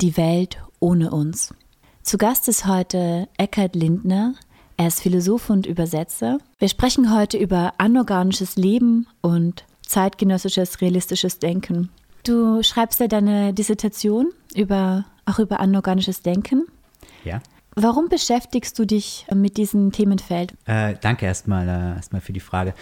Die Welt ohne uns. Zu Gast ist heute Eckhard Lindner. Er ist Philosoph und Übersetzer. Wir sprechen heute über anorganisches Leben und zeitgenössisches realistisches Denken. Du schreibst ja deine Dissertation über, auch über anorganisches Denken. Ja. Warum beschäftigst du dich mit diesem Themenfeld? Äh, danke erstmal, äh, erstmal für die Frage.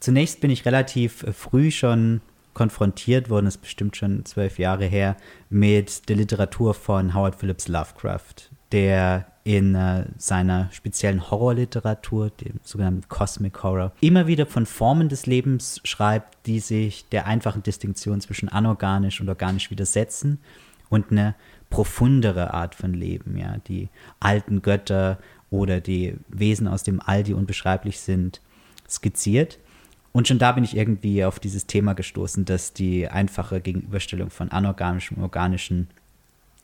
Zunächst bin ich relativ äh, früh schon konfrontiert worden, ist bestimmt schon zwölf Jahre her, mit der Literatur von Howard Phillips Lovecraft, der in äh, seiner speziellen Horrorliteratur, dem sogenannten Cosmic Horror, immer wieder von Formen des Lebens schreibt, die sich der einfachen Distinktion zwischen anorganisch und organisch widersetzen und eine profundere Art von Leben, ja, die alten Götter oder die Wesen aus dem All, die unbeschreiblich sind, skizziert. Und schon da bin ich irgendwie auf dieses Thema gestoßen, dass die einfache Gegenüberstellung von anorganischem und organischen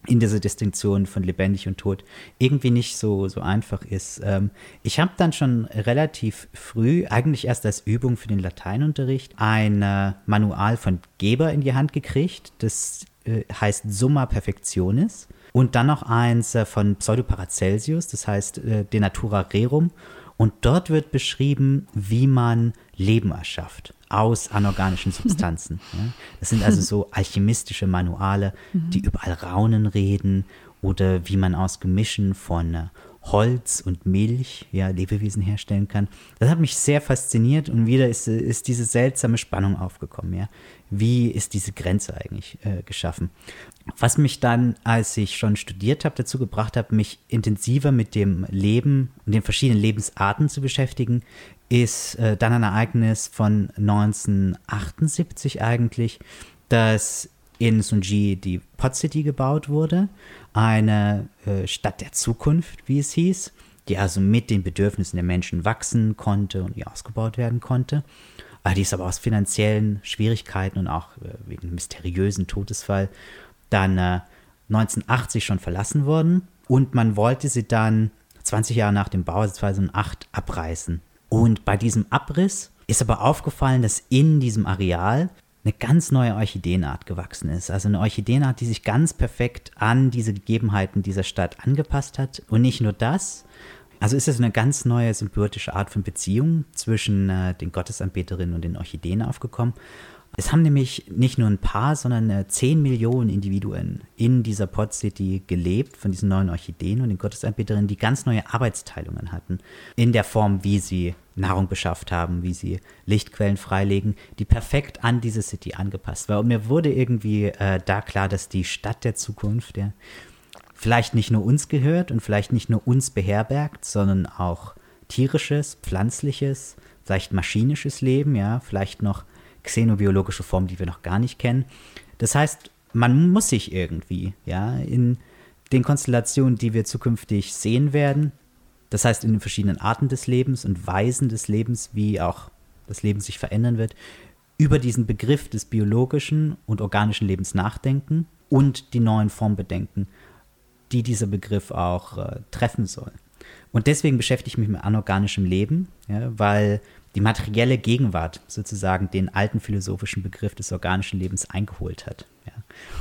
in dieser Distinktion von lebendig und tot irgendwie nicht so, so einfach ist. Ähm, ich habe dann schon relativ früh, eigentlich erst als Übung für den Lateinunterricht, ein äh, Manual von Geber in die Hand gekriegt. Das äh, heißt Summa Perfectionis. Und dann noch eins äh, von Pseudo Paracelsius, das heißt De Natura Rerum. Und dort wird beschrieben, wie man Leben erschafft aus anorganischen Substanzen. Das sind also so alchemistische Manuale, die überall Raunen reden oder wie man aus Gemischen von äh, Holz und Milch ja, Lebewesen herstellen kann. Das hat mich sehr fasziniert und wieder ist, ist diese seltsame Spannung aufgekommen. Ja. Wie ist diese Grenze eigentlich äh, geschaffen? Was mich dann, als ich schon studiert habe, dazu gebracht hat, mich intensiver mit dem Leben und den verschiedenen Lebensarten zu beschäftigen, ist äh, dann ein Ereignis von 1978 eigentlich, dass in Sunji die Pot City gebaut wurde, eine äh, Stadt der Zukunft, wie es hieß, die also mit den Bedürfnissen der Menschen wachsen konnte und die ausgebaut werden konnte. Äh, die ist aber aus finanziellen Schwierigkeiten und auch äh, wegen mysteriösen Todesfall dann 1980 äh, schon verlassen worden und man wollte sie dann 20 Jahre nach dem Bau, also 2008, abreißen. Und bei diesem Abriss ist aber aufgefallen, dass in diesem Areal eine ganz neue Orchideenart gewachsen ist. Also eine Orchideenart, die sich ganz perfekt an diese Gegebenheiten dieser Stadt angepasst hat. Und nicht nur das, also ist es eine ganz neue symbiotische Art von Beziehung zwischen äh, den Gottesanbeterinnen und den Orchideen aufgekommen. Es haben nämlich nicht nur ein paar, sondern äh, 10 Millionen Individuen in dieser Pod City gelebt, von diesen neuen Orchideen und den Gottesanbeterinnen, die ganz neue Arbeitsteilungen hatten. In der Form, wie sie Nahrung beschafft haben, wie sie Lichtquellen freilegen, die perfekt an diese City angepasst war. Und mir wurde irgendwie äh, da klar, dass die Stadt der Zukunft, ja, vielleicht nicht nur uns gehört und vielleicht nicht nur uns beherbergt, sondern auch tierisches, pflanzliches, vielleicht maschinisches Leben, ja, vielleicht noch xenobiologische Formen, die wir noch gar nicht kennen. Das heißt, man muss sich irgendwie, ja, in den Konstellationen, die wir zukünftig sehen werden, das heißt in den verschiedenen Arten des Lebens und Weisen des Lebens, wie auch das Leben sich verändern wird, über diesen Begriff des biologischen und organischen Lebens nachdenken und die neuen Formen bedenken, die dieser Begriff auch äh, treffen soll. Und deswegen beschäftige ich mich mit anorganischem Leben, ja, weil die materielle Gegenwart sozusagen den alten philosophischen Begriff des organischen Lebens eingeholt hat. Ja.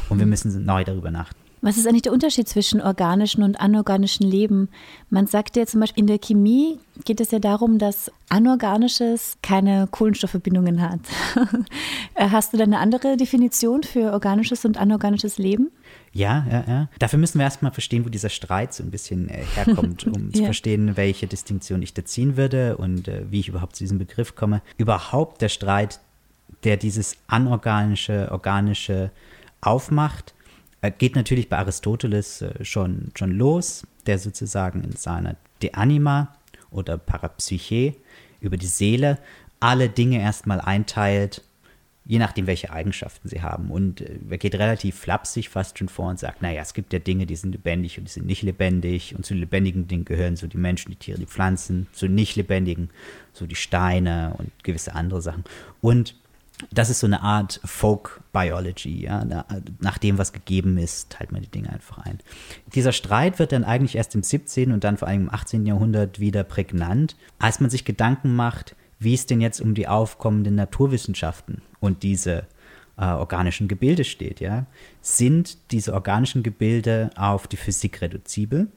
Und wir müssen neu darüber nachdenken. Was ist eigentlich der Unterschied zwischen organischen und anorganischen Leben? Man sagt ja zum Beispiel, in der Chemie geht es ja darum, dass anorganisches keine Kohlenstoffverbindungen hat. Hast du da eine andere Definition für organisches und anorganisches Leben? Ja, ja, ja. Dafür müssen wir erstmal verstehen, wo dieser Streit so ein bisschen äh, herkommt, um ja. zu verstehen, welche Distinktion ich da ziehen würde und äh, wie ich überhaupt zu diesem Begriff komme. Überhaupt der Streit, der dieses anorganische, organische aufmacht, äh, geht natürlich bei Aristoteles äh, schon, schon los, der sozusagen in seiner De Anima oder Parapsyche über die Seele alle Dinge erstmal einteilt je nachdem, welche Eigenschaften sie haben. Und äh, er geht relativ flapsig fast schon vor und sagt, naja, es gibt ja Dinge, die sind lebendig und die sind nicht lebendig. Und zu lebendigen Dingen gehören so die Menschen, die Tiere, die Pflanzen, zu nicht lebendigen, so die Steine und gewisse andere Sachen. Und das ist so eine Art Folk Biology, ja. nach dem, was gegeben ist, teilt man die Dinge einfach ein. Dieser Streit wird dann eigentlich erst im 17. und dann vor allem im 18. Jahrhundert wieder prägnant, als man sich Gedanken macht, wie es denn jetzt um die aufkommenden Naturwissenschaften und diese äh, organischen Gebilde steht, ja, sind diese organischen Gebilde auf die Physik reduzibel.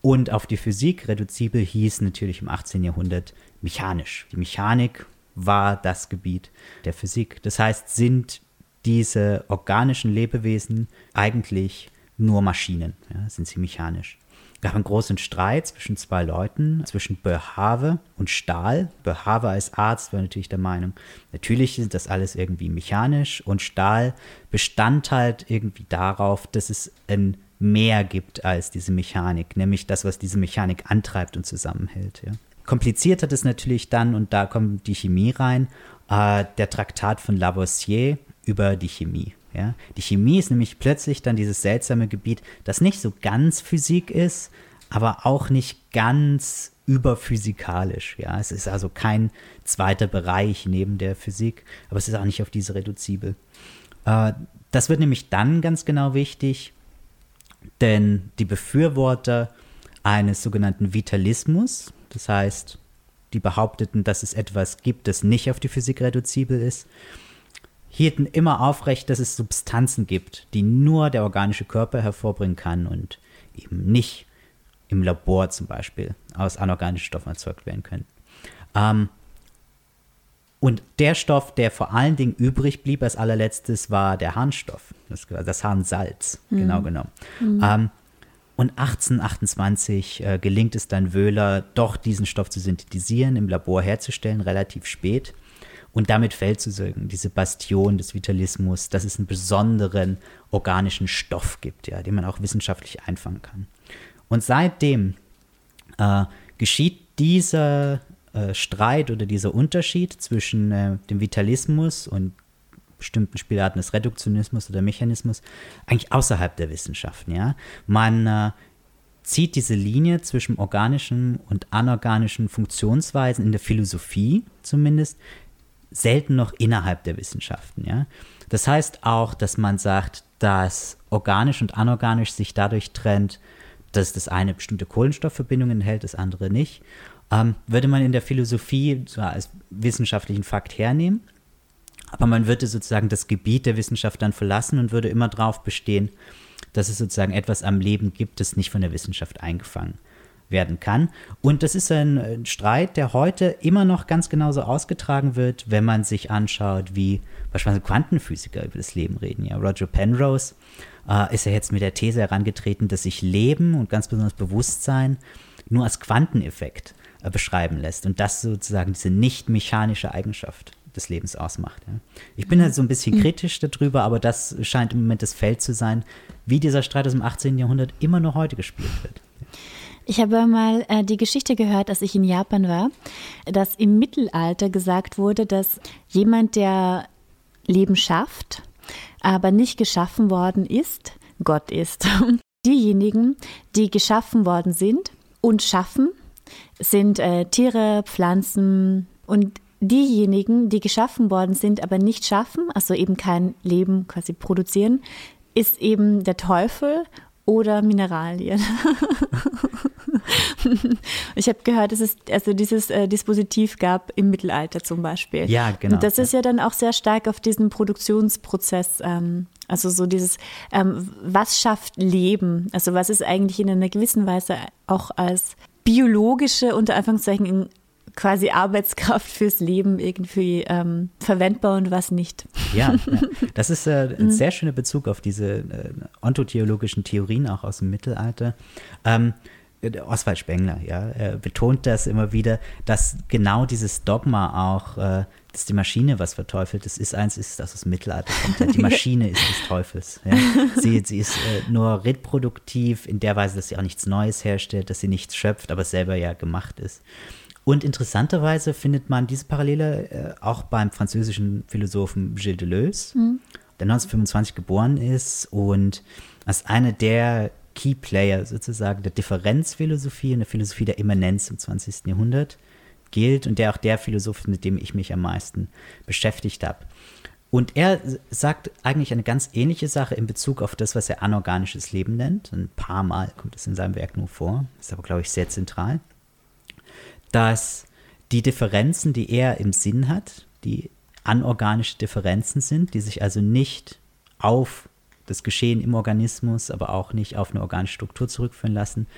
Und auf die Physik reduzibel hieß natürlich im 18. Jahrhundert mechanisch. Die Mechanik war das Gebiet der Physik. Das heißt, sind diese organischen Lebewesen eigentlich nur Maschinen, ja, sind sie mechanisch gab einen großen Streit zwischen zwei Leuten, zwischen Boerhaave und Stahl. Boerhaave als Arzt war natürlich der Meinung, natürlich ist das alles irgendwie mechanisch und Stahl bestand halt irgendwie darauf, dass es ein mehr gibt als diese Mechanik, nämlich das, was diese Mechanik antreibt und zusammenhält. Ja. Kompliziert hat es natürlich dann, und da kommt die Chemie rein, äh, der Traktat von Lavoisier über die Chemie. Ja? Die Chemie ist nämlich plötzlich dann dieses seltsame Gebiet, das nicht so ganz Physik ist, aber auch nicht ganz überphysikalisch. Ja? Es ist also kein zweiter Bereich neben der Physik, aber es ist auch nicht auf diese reduzibel. Äh, das wird nämlich dann ganz genau wichtig, denn die Befürworter eines sogenannten Vitalismus, das heißt, die behaupteten, dass es etwas gibt, das nicht auf die Physik reduzibel ist, hielten immer aufrecht, dass es Substanzen gibt, die nur der organische Körper hervorbringen kann und eben nicht im Labor zum Beispiel aus anorganischen Stoffen erzeugt werden können. Ähm, und der Stoff, der vor allen Dingen übrig blieb als allerletztes, war der Harnstoff, das, das Harnsalz, mhm. genau genommen. Mhm. Ähm, und 1828 äh, gelingt es dann Wöhler, doch diesen Stoff zu synthetisieren, im Labor herzustellen, relativ spät und damit fällt sozusagen diese Bastion des Vitalismus, dass es einen besonderen organischen Stoff gibt, ja, den man auch wissenschaftlich einfangen kann. Und seitdem äh, geschieht dieser äh, Streit oder dieser Unterschied zwischen äh, dem Vitalismus und bestimmten Spielarten des Reduktionismus oder Mechanismus eigentlich außerhalb der Wissenschaften. Ja? Man äh, zieht diese Linie zwischen organischen und anorganischen Funktionsweisen in der Philosophie zumindest selten noch innerhalb der Wissenschaften. Ja? Das heißt auch, dass man sagt, dass organisch und anorganisch sich dadurch trennt, dass das eine bestimmte Kohlenstoffverbindungen enthält, das andere nicht. Ähm, würde man in der Philosophie zwar als wissenschaftlichen Fakt hernehmen, aber man würde sozusagen das Gebiet der Wissenschaft dann verlassen und würde immer darauf bestehen, dass es sozusagen etwas am Leben gibt, das nicht von der Wissenschaft eingefangen werden kann. Und das ist ein Streit, der heute immer noch ganz genauso ausgetragen wird, wenn man sich anschaut, wie beispielsweise Quantenphysiker über das Leben reden. Ja, Roger Penrose äh, ist ja jetzt mit der These herangetreten, dass sich Leben und ganz besonders Bewusstsein nur als Quanteneffekt äh, beschreiben lässt und das sozusagen diese nicht mechanische Eigenschaft des Lebens ausmacht. Ja. Ich bin halt so ein bisschen mhm. kritisch darüber, aber das scheint im Moment das Feld zu sein, wie dieser Streit aus dem 18. Jahrhundert immer noch heute gespielt wird. Ich habe mal äh, die Geschichte gehört, als ich in Japan war, dass im Mittelalter gesagt wurde, dass jemand, der Leben schafft, aber nicht geschaffen worden ist, Gott ist. Diejenigen, die geschaffen worden sind und schaffen, sind äh, Tiere, Pflanzen und diejenigen, die geschaffen worden sind, aber nicht schaffen, also eben kein Leben quasi produzieren, ist eben der Teufel oder Mineralien. ich habe gehört, dass es also dieses äh, Dispositiv gab im Mittelalter zum Beispiel. Ja, genau. Und das ist ja dann auch sehr stark auf diesen Produktionsprozess, ähm, also so dieses, ähm, was schafft Leben? Also was ist eigentlich in einer gewissen Weise auch als biologische, unter Anführungszeichen, quasi Arbeitskraft fürs Leben irgendwie ähm, verwendbar und was nicht. Ja, ja. das ist äh, ein mhm. sehr schöner Bezug auf diese äh, ontotheologischen Theorien auch aus dem Mittelalter. Ähm, Oswald Spengler, ja, betont das immer wieder, dass genau dieses Dogma auch, äh, dass die Maschine was verteufelt, das ist eins, ist, dass das Mittelalter kommt. Die Maschine ist des Teufels. Ja. Sie, sie ist äh, nur reproduktiv in der Weise, dass sie auch nichts Neues herstellt, dass sie nichts schöpft, aber selber ja gemacht ist. Und interessanterweise findet man diese Parallele äh, auch beim französischen Philosophen Gilles Deleuze, mhm. der 1925 geboren ist und als einer der Key Player sozusagen der Differenzphilosophie und der Philosophie der Immanenz im 20. Jahrhundert gilt und der auch der Philosoph, mit dem ich mich am meisten beschäftigt habe. Und er sagt eigentlich eine ganz ähnliche Sache in Bezug auf das, was er anorganisches Leben nennt. Ein paar Mal kommt es in seinem Werk nur vor, ist aber, glaube ich, sehr zentral. Dass die Differenzen, die er im Sinn hat, die anorganische Differenzen sind, die sich also nicht auf das Geschehen im Organismus, aber auch nicht auf eine organische Struktur zurückführen lassen,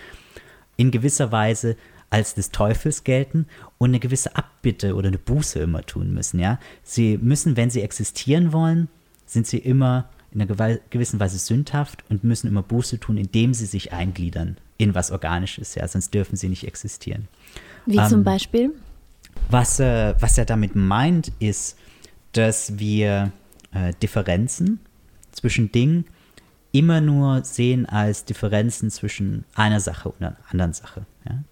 in gewisser Weise als des Teufels gelten und eine gewisse Abbitte oder eine Buße immer tun müssen. Ja? Sie müssen, wenn sie existieren wollen, sind sie immer in einer gewissen Weise sündhaft und müssen immer Buße tun, indem sie sich eingliedern in was Organisches, ja, sonst dürfen sie nicht existieren. Wie ähm, zum Beispiel? Was, äh, was er damit meint, ist, dass wir äh, Differenzen zwischen Dingen immer nur sehen als Differenzen zwischen einer Sache und einer anderen Sache. Ja?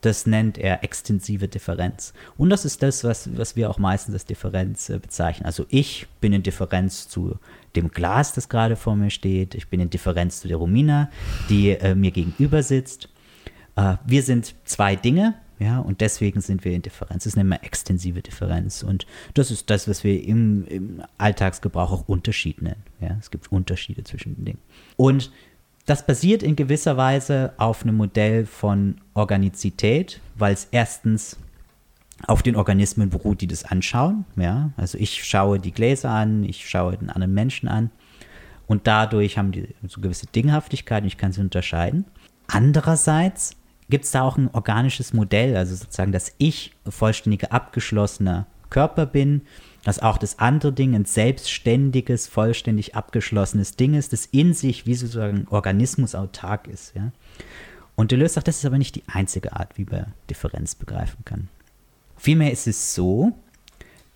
Das nennt er extensive Differenz. Und das ist das, was, was wir auch meistens als Differenz äh, bezeichnen. Also ich bin in Differenz zu dem Glas, das gerade vor mir steht. Ich bin in Differenz zu der Romina, die äh, mir gegenüber sitzt. Äh, wir sind zwei Dinge, ja, und deswegen sind wir in Differenz. Das nennen wir extensive Differenz. Und das ist das, was wir im, im Alltagsgebrauch auch Unterschied nennen. Ja, es gibt Unterschiede zwischen den Dingen. Und das basiert in gewisser Weise auf einem Modell von Organizität, weil es erstens auf den Organismen beruht, die das anschauen. Ja? Also ich schaue die Gläser an, ich schaue den anderen Menschen an und dadurch haben die so gewisse Dinghaftigkeit und ich kann sie unterscheiden. Andererseits gibt es da auch ein organisches Modell, also sozusagen, dass ich vollständiger abgeschlossener Körper bin, dass auch das andere Ding ein selbstständiges, vollständig abgeschlossenes Ding ist, das in sich wie sozusagen Organismus autark ist. Ja? Und Deleuze sagt, das ist aber nicht die einzige Art, wie man Differenz begreifen kann. Vielmehr ist es so,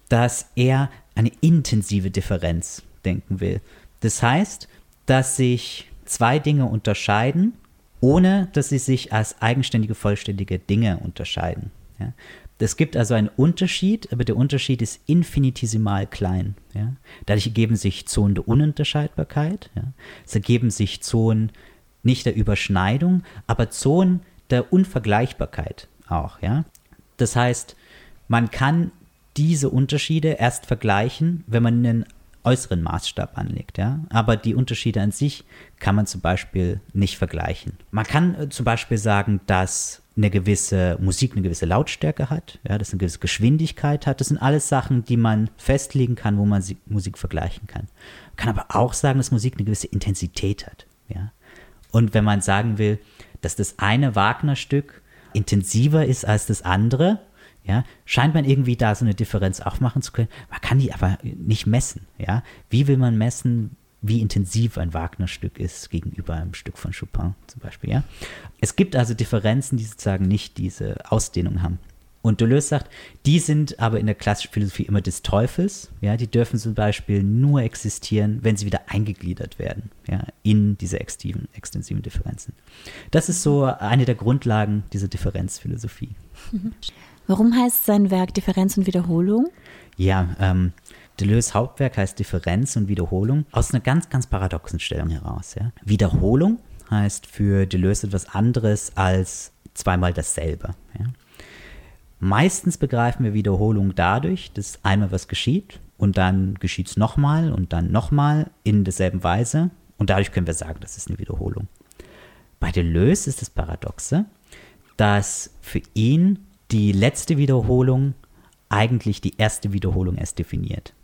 dass er eine intensive Differenz denken will. Das heißt, dass sich zwei Dinge unterscheiden ohne dass sie sich als eigenständige, vollständige Dinge unterscheiden. Ja. Es gibt also einen Unterschied, aber der Unterschied ist infinitesimal klein. Ja. Dadurch ergeben sich Zonen der Ununterscheidbarkeit. Ja. Es ergeben sich Zonen nicht der Überschneidung, aber Zonen der Unvergleichbarkeit auch. Ja. Das heißt, man kann diese Unterschiede erst vergleichen, wenn man einen äußeren Maßstab anlegt. Ja? Aber die Unterschiede an sich kann man zum Beispiel nicht vergleichen. Man kann äh, zum Beispiel sagen, dass eine gewisse Musik eine gewisse Lautstärke hat, ja, dass eine gewisse Geschwindigkeit hat. Das sind alles Sachen, die man festlegen kann, wo man Musik vergleichen kann. Man kann aber auch sagen, dass Musik eine gewisse Intensität hat. Ja? Und wenn man sagen will, dass das eine Wagner-Stück intensiver ist als das andere, ja, scheint man irgendwie da so eine Differenz aufmachen zu können. Man kann die aber nicht messen, ja. Wie will man messen, wie intensiv ein Wagner-Stück ist gegenüber einem Stück von Chopin zum Beispiel, ja. Es gibt also Differenzen, die sozusagen nicht diese Ausdehnung haben. Und Deleuze sagt, die sind aber in der klassischen Philosophie immer des Teufels. Ja, die dürfen zum Beispiel nur existieren, wenn sie wieder eingegliedert werden ja, in diese extensiven, extensiven Differenzen. Das ist so eine der Grundlagen dieser Differenzphilosophie. Warum heißt sein Werk Differenz und Wiederholung? Ja, ähm, Deleuze Hauptwerk heißt Differenz und Wiederholung aus einer ganz, ganz paradoxen Stellung heraus. Ja. Wiederholung heißt für Deleuze etwas anderes als zweimal dasselbe. Ja. Meistens begreifen wir Wiederholung dadurch, dass einmal was geschieht und dann geschieht es nochmal und dann nochmal in derselben Weise und dadurch können wir sagen, das ist eine Wiederholung. Bei Deleuze ist das Paradoxe, dass für ihn die letzte Wiederholung eigentlich die erste Wiederholung erst definiert.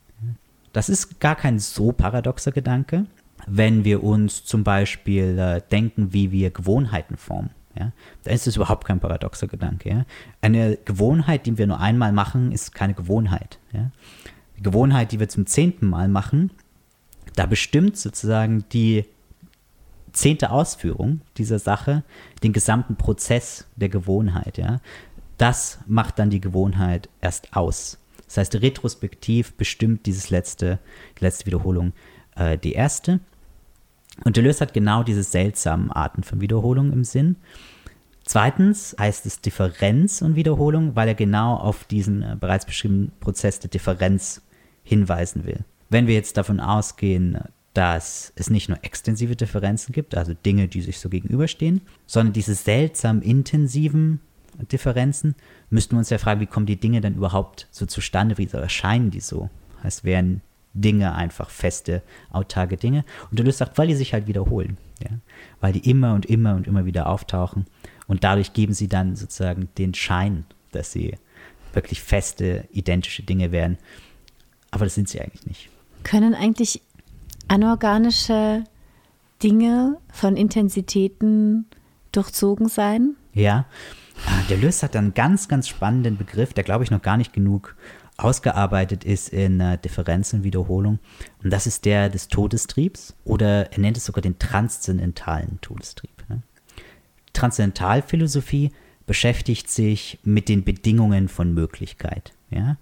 Das ist gar kein so paradoxer Gedanke, wenn wir uns zum Beispiel äh, denken, wie wir Gewohnheiten formen. Ja? Da ist es überhaupt kein paradoxer Gedanke. Ja? Eine Gewohnheit, die wir nur einmal machen, ist keine Gewohnheit. Ja? Die Gewohnheit, die wir zum zehnten Mal machen, da bestimmt sozusagen die zehnte Ausführung dieser Sache den gesamten Prozess der Gewohnheit. Ja? Das macht dann die Gewohnheit erst aus. Das heißt, retrospektiv bestimmt dieses letzte, die letzte Wiederholung äh, die erste. Und Deleuze hat genau diese seltsamen Arten von Wiederholung im Sinn. Zweitens heißt es Differenz und Wiederholung, weil er genau auf diesen äh, bereits beschriebenen Prozess der Differenz hinweisen will. Wenn wir jetzt davon ausgehen, dass es nicht nur extensive Differenzen gibt, also Dinge, die sich so gegenüberstehen, sondern diese seltsam intensiven Differenzen, müssten wir uns ja fragen, wie kommen die Dinge dann überhaupt so zustande, wie erscheinen die so? Heißt, wären Dinge einfach feste, autarke Dinge. Und Deleuze sagt, weil die sich halt wiederholen, ja? weil die immer und immer und immer wieder auftauchen und dadurch geben sie dann sozusagen den Schein, dass sie wirklich feste, identische Dinge wären. aber das sind sie eigentlich nicht. Können eigentlich anorganische Dinge von Intensitäten durchzogen sein? Ja, ah, der Lös hat einen ganz, ganz spannenden Begriff, der glaube ich noch gar nicht genug ausgearbeitet ist in äh, Differenzenwiederholung. Und das ist der des Todestriebs oder er nennt es sogar den transzendentalen Todestrieb. Ne? Transzendentalphilosophie beschäftigt sich mit den Bedingungen von Möglichkeit. Ja?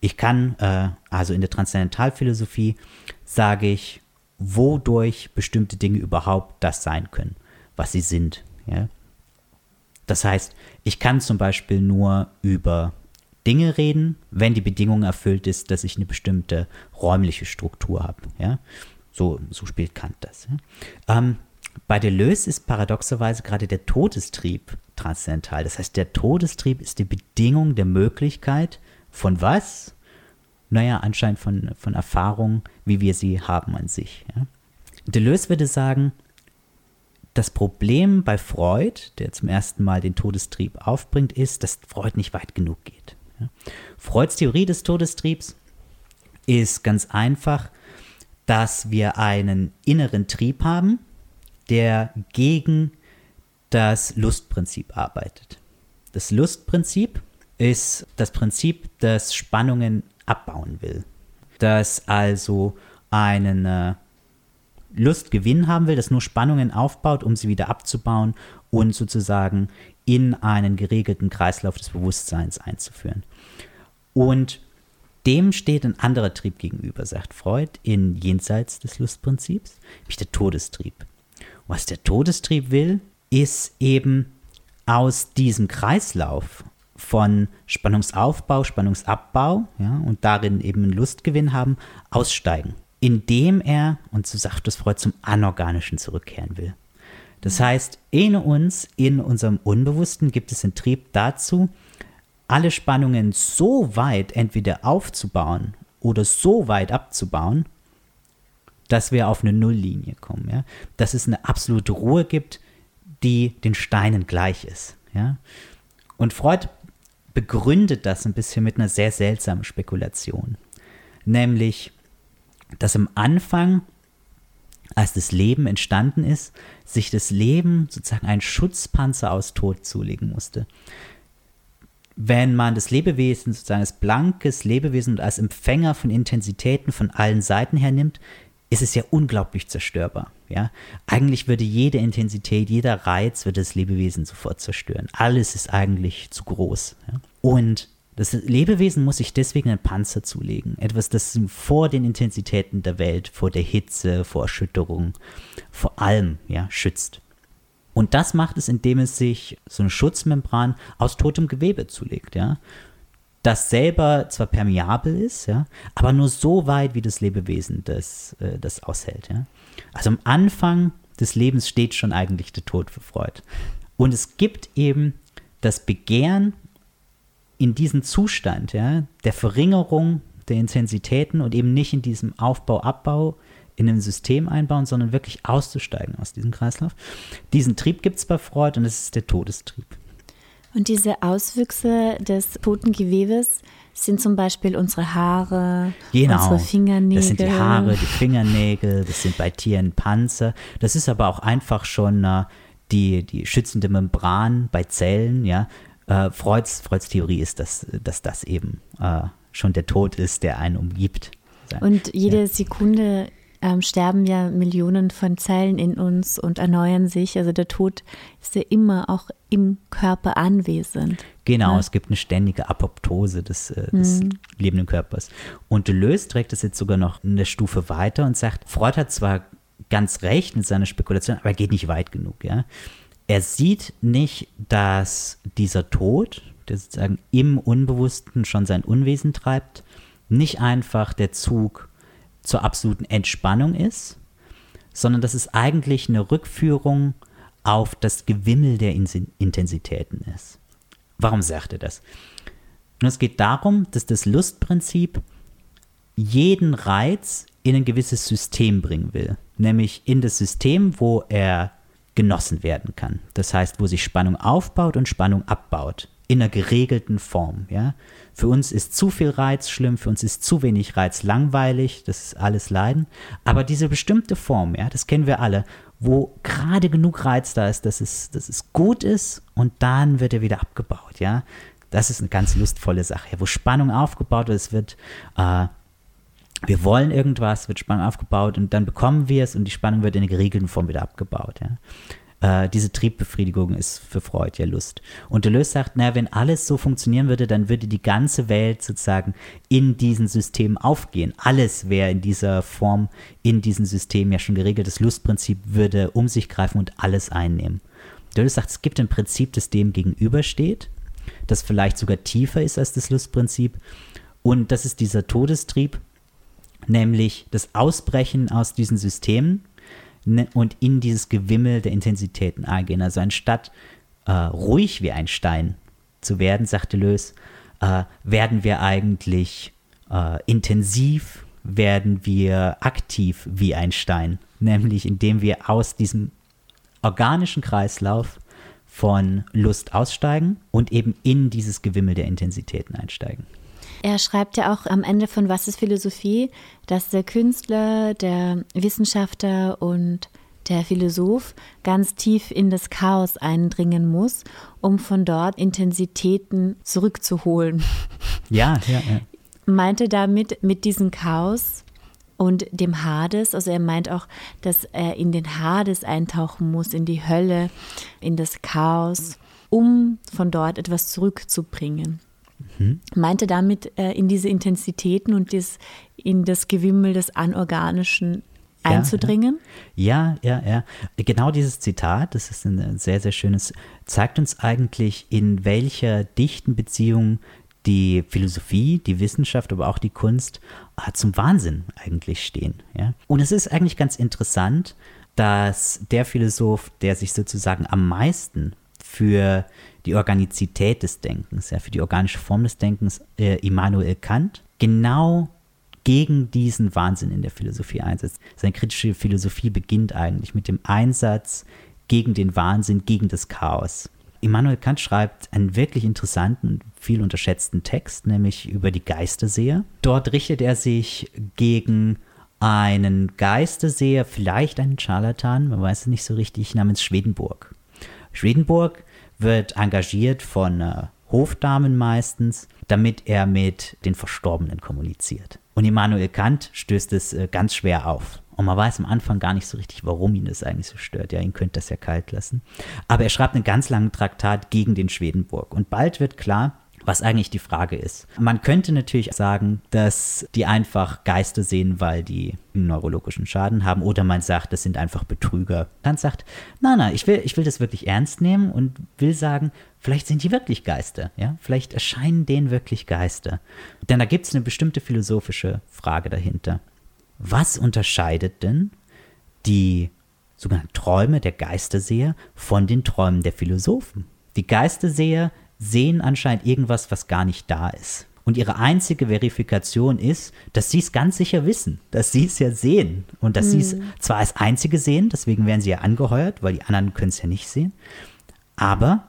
Ich kann, äh, also in der Transzendentalphilosophie sage ich, wodurch bestimmte Dinge überhaupt das sein können, was sie sind. Ja? Das heißt, ich kann zum Beispiel nur über Dinge reden, wenn die Bedingung erfüllt ist, dass ich eine bestimmte räumliche Struktur habe. Ja? So, so spielt Kant das. Ja? Ähm, bei Deleuze ist paradoxerweise gerade der Todestrieb transzendental. Das heißt, der Todestrieb ist die Bedingung der Möglichkeit von was? Naja, anscheinend von, von Erfahrungen, wie wir sie haben an sich. Ja? Deleuze würde sagen, das Problem bei Freud, der zum ersten Mal den Todestrieb aufbringt, ist, dass Freud nicht weit genug geht. Freuds Theorie des Todestriebs ist ganz einfach, dass wir einen inneren Trieb haben, der gegen das Lustprinzip arbeitet. Das Lustprinzip ist das Prinzip, das Spannungen abbauen will. Das also einen äh, Lustgewinn haben will, das nur Spannungen aufbaut, um sie wieder abzubauen und sozusagen in einen geregelten Kreislauf des Bewusstseins einzuführen. Und dem steht ein anderer Trieb gegenüber, sagt Freud, in jenseits des Lustprinzips, nämlich der Todestrieb. Was der Todestrieb will, ist eben aus diesem Kreislauf von Spannungsaufbau, Spannungsabbau ja, und darin eben einen Lustgewinn haben, aussteigen, indem er, und so sagt es Freud, zum Anorganischen zurückkehren will. Das heißt, in uns, in unserem Unbewussten gibt es einen Trieb dazu, alle Spannungen so weit entweder aufzubauen oder so weit abzubauen, dass wir auf eine Nulllinie kommen. Ja? Dass es eine absolute Ruhe gibt, die den Steinen gleich ist. Ja? Und Freud begründet das ein bisschen mit einer sehr seltsamen Spekulation. Nämlich, dass am Anfang, als das Leben entstanden ist, sich das Leben sozusagen einen Schutzpanzer aus Tod zulegen musste. Wenn man das Lebewesen sozusagen als blankes Lebewesen und als Empfänger von Intensitäten von allen Seiten her nimmt, ist es ja unglaublich zerstörbar. Ja? Eigentlich würde jede Intensität, jeder Reiz würde das Lebewesen sofort zerstören. Alles ist eigentlich zu groß. Ja? Und das Lebewesen muss sich deswegen einen Panzer zulegen. Etwas, das vor den Intensitäten der Welt, vor der Hitze, vor Erschütterung, vor allem ja, schützt. Und das macht es, indem es sich so eine Schutzmembran aus totem Gewebe zulegt. Ja? das selber zwar permeabel ist, ja, aber nur so weit, wie das Lebewesen das, äh, das aushält. Ja. Also am Anfang des Lebens steht schon eigentlich der Tod für Freud. Und es gibt eben das Begehren in diesem Zustand ja, der Verringerung der Intensitäten und eben nicht in diesem Aufbau, Abbau in einem System einbauen, sondern wirklich auszusteigen aus diesem Kreislauf. Diesen Trieb gibt es bei Freud und es ist der Todestrieb. Und diese Auswüchse des toten Gewebes sind zum Beispiel unsere Haare, genau. unsere Fingernägel. Das sind die Haare, die Fingernägel, das sind bei Tieren Panzer. Das ist aber auch einfach schon äh, die, die schützende Membran bei Zellen. Ja? Äh, Freuds, Freuds Theorie ist, dass, dass das eben äh, schon der Tod ist, der einen umgibt. Und jede ja. Sekunde ähm, sterben ja Millionen von Zellen in uns und erneuern sich. Also der Tod ist ja immer auch im Körper anwesend. Genau, ja. es gibt eine ständige Apoptose des, äh, des mhm. lebenden Körpers. Und Deleuze trägt es jetzt sogar noch eine Stufe weiter und sagt, Freud hat zwar ganz recht mit seiner Spekulation, aber er geht nicht weit genug. Ja? Er sieht nicht, dass dieser Tod, der sozusagen im Unbewussten schon sein Unwesen treibt, nicht einfach der Zug zur absoluten Entspannung ist, sondern dass es eigentlich eine Rückführung auf das Gewimmel der Intensitäten ist. Warum sagt er das? Nun, es geht darum, dass das Lustprinzip jeden Reiz in ein gewisses System bringen will, nämlich in das System, wo er genossen werden kann. Das heißt, wo sich Spannung aufbaut und Spannung abbaut in einer geregelten Form. Ja? Für uns ist zu viel Reiz schlimm, für uns ist zu wenig Reiz langweilig, das ist alles Leiden. Aber diese bestimmte Form, ja, das kennen wir alle, wo gerade genug Reiz da ist, dass es, dass es gut ist und dann wird er wieder abgebaut. Ja? Das ist eine ganz lustvolle Sache, wo Spannung aufgebaut wird. Es wird, äh, wir wollen irgendwas, wird Spannung aufgebaut und dann bekommen wir es und die Spannung wird in einer geregelten Form wieder abgebaut. Ja? Äh, diese Triebbefriedigung ist für Freud ja Lust. Und Deleuze sagt, naja, wenn alles so funktionieren würde, dann würde die ganze Welt sozusagen in diesen Systemen aufgehen. Alles wäre in dieser Form, in diesem System ja schon geregelt. Das Lustprinzip würde um sich greifen und alles einnehmen. Deleuze sagt, es gibt ein Prinzip, das dem gegenübersteht das vielleicht sogar tiefer ist als das Lustprinzip. Und das ist dieser Todestrieb, nämlich das Ausbrechen aus diesen Systemen ne, und in dieses Gewimmel der Intensitäten eingehen. Also anstatt äh, ruhig wie ein Stein zu werden, sagte Lös, äh, werden wir eigentlich äh, intensiv, werden wir aktiv wie ein Stein, nämlich indem wir aus diesem organischen Kreislauf von Lust aussteigen und eben in dieses Gewimmel der Intensitäten einsteigen. Er schreibt ja auch am Ende von Was ist Philosophie, dass der Künstler, der Wissenschaftler und der Philosoph ganz tief in das Chaos eindringen muss, um von dort Intensitäten zurückzuholen. Ja, ja, ja. Meinte damit mit diesem Chaos und dem Hades. Also er meint auch, dass er in den Hades eintauchen muss, in die Hölle, in das Chaos, um von dort etwas zurückzubringen. Mhm. Meinte damit äh, in diese Intensitäten und das, in das Gewimmel des Anorganischen einzudringen? Ja, ja, ja, ja. Genau dieses Zitat, das ist ein sehr, sehr schönes, zeigt uns eigentlich, in welcher dichten Beziehung die Philosophie, die Wissenschaft, aber auch die Kunst zum Wahnsinn eigentlich stehen. Ja? Und es ist eigentlich ganz interessant, dass der Philosoph, der sich sozusagen am meisten für die Organizität des Denkens, ja, für die organische Form des Denkens, äh, Immanuel Kant, genau gegen diesen Wahnsinn in der Philosophie einsetzt. Seine kritische Philosophie beginnt eigentlich mit dem Einsatz gegen den Wahnsinn, gegen das Chaos. Immanuel Kant schreibt einen wirklich interessanten, viel unterschätzten Text, nämlich über die Geisterseher. Dort richtet er sich gegen einen Geisterseher, vielleicht einen Charlatan, man weiß es nicht so richtig, namens Schwedenburg. Schwedenburg wird engagiert von äh, Hofdamen meistens, damit er mit den Verstorbenen kommuniziert. Und Immanuel Kant stößt es äh, ganz schwer auf. Und man weiß am Anfang gar nicht so richtig, warum ihn das eigentlich so stört. Ja, ihn könnte das ja kalt lassen. Aber er schreibt einen ganz langen Traktat gegen den Schwedenburg. Und bald wird klar, was eigentlich die Frage ist. Man könnte natürlich sagen, dass die einfach Geister sehen, weil die einen neurologischen Schaden haben, oder man sagt, das sind einfach Betrüger. Kant sagt, nein, nein, ich will, ich will das wirklich ernst nehmen und will sagen, vielleicht sind die wirklich Geister, ja, vielleicht erscheinen denen wirklich Geister. Denn da gibt es eine bestimmte philosophische Frage dahinter. Was unterscheidet denn die sogenannten Träume der Geisterseher von den Träumen der Philosophen? Die Geisterseher sehen anscheinend irgendwas, was gar nicht da ist. Und ihre einzige Verifikation ist, dass sie es ganz sicher wissen, dass sie es ja sehen und dass mhm. sie es hm. zwar als einzige sehen, deswegen werden sie ja angeheuert, weil die anderen können es ja nicht sehen, aber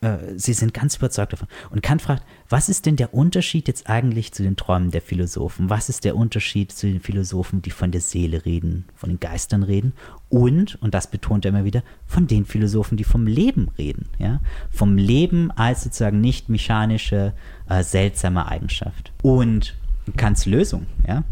äh, sie sind ganz überzeugt davon. Und Kant fragt, was ist denn der Unterschied jetzt eigentlich zu den Träumen der Philosophen? Was ist der Unterschied zu den Philosophen, die von der Seele reden, von den Geistern reden? Und, und das betont er immer wieder, von den Philosophen, die vom Leben reden. Ja? Vom Leben als sozusagen nicht mechanische, äh, seltsame Eigenschaft. Und Kants Lösung ja,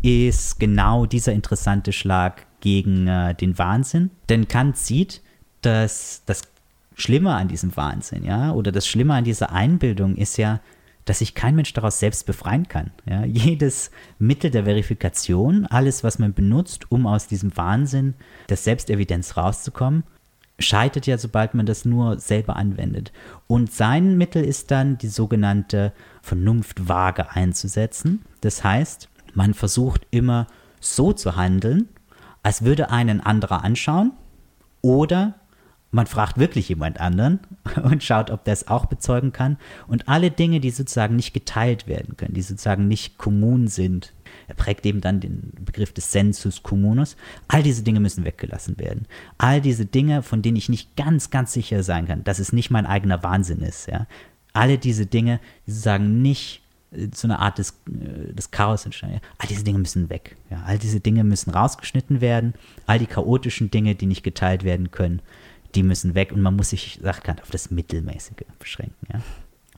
ist genau dieser interessante Schlag gegen äh, den Wahnsinn. Denn Kant sieht, dass das Schlimme an diesem Wahnsinn, ja, oder das Schlimme an dieser Einbildung ist ja, dass sich kein Mensch daraus selbst befreien kann. Ja. Jedes Mittel der Verifikation, alles, was man benutzt, um aus diesem Wahnsinn der Selbstevidenz rauszukommen, scheitert ja, sobald man das nur selber anwendet. Und sein Mittel ist dann die sogenannte Vernunftwaage einzusetzen. Das heißt, man versucht immer so zu handeln, als würde einen anderer anschauen oder man fragt wirklich jemand anderen und schaut, ob der es auch bezeugen kann. Und alle Dinge, die sozusagen nicht geteilt werden können, die sozusagen nicht kommun sind, er prägt eben dann den Begriff des Sensus communus. All diese Dinge müssen weggelassen werden. All diese Dinge, von denen ich nicht ganz, ganz sicher sein kann, dass es nicht mein eigener Wahnsinn ist. Ja. Alle diese Dinge, die sozusagen nicht äh, zu einer Art des, äh, des Chaos entstehen. All diese Dinge müssen weg. Ja. All diese Dinge müssen rausgeschnitten werden. All die chaotischen Dinge, die nicht geteilt werden können, die müssen weg. Und man muss sich, sagt auf das Mittelmäßige beschränken. Ja.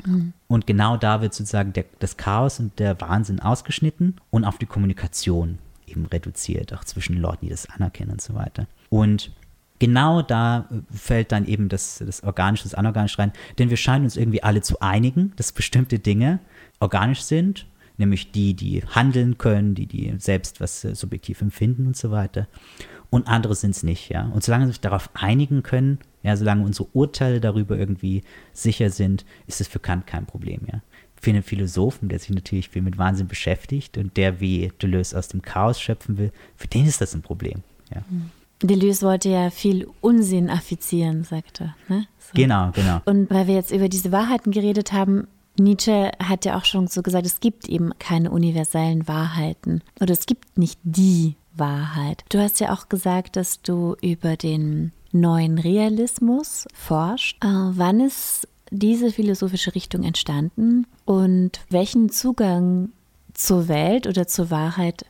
Mhm. Und genau da wird sozusagen der, das Chaos und der Wahnsinn ausgeschnitten und auf die Kommunikation eben reduziert, auch zwischen Leuten, die das anerkennen und so weiter. Und genau da fällt dann eben das, das Organische, das Anorganische rein, denn wir scheinen uns irgendwie alle zu einigen, dass bestimmte Dinge organisch sind, nämlich die, die handeln können, die, die selbst was äh, subjektiv empfinden und so weiter. Und andere sind es nicht, ja. Und solange sie sich darauf einigen können, ja, solange unsere Urteile darüber irgendwie sicher sind, ist es für Kant kein Problem, ja. Für einen Philosophen, der sich natürlich viel mit Wahnsinn beschäftigt und der wie Deleuze aus dem Chaos schöpfen will, für den ist das ein Problem, ja. Mhm. Deleuze wollte ja viel Unsinn affizieren, sagte er. Ne? So. Genau, genau. Und weil wir jetzt über diese Wahrheiten geredet haben, Nietzsche hat ja auch schon so gesagt, es gibt eben keine universellen Wahrheiten oder es gibt nicht die Wahrheit. Du hast ja auch gesagt, dass du über den neuen Realismus forscht. Äh, wann ist diese philosophische Richtung entstanden und welchen Zugang zur Welt oder zur Wahrheit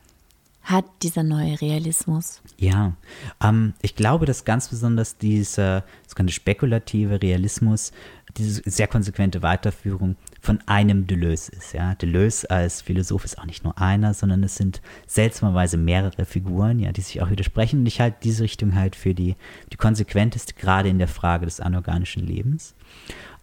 hat dieser neue Realismus? Ja, ähm, ich glaube, dass ganz besonders dieser sogenannte spekulative Realismus, diese sehr konsequente Weiterführung von einem Deleuze ist. Ja. Deleuze als Philosoph ist auch nicht nur einer, sondern es sind seltsamerweise mehrere Figuren, ja, die sich auch widersprechen. Und ich halte diese Richtung halt für die, die konsequenteste, gerade in der Frage des anorganischen Lebens.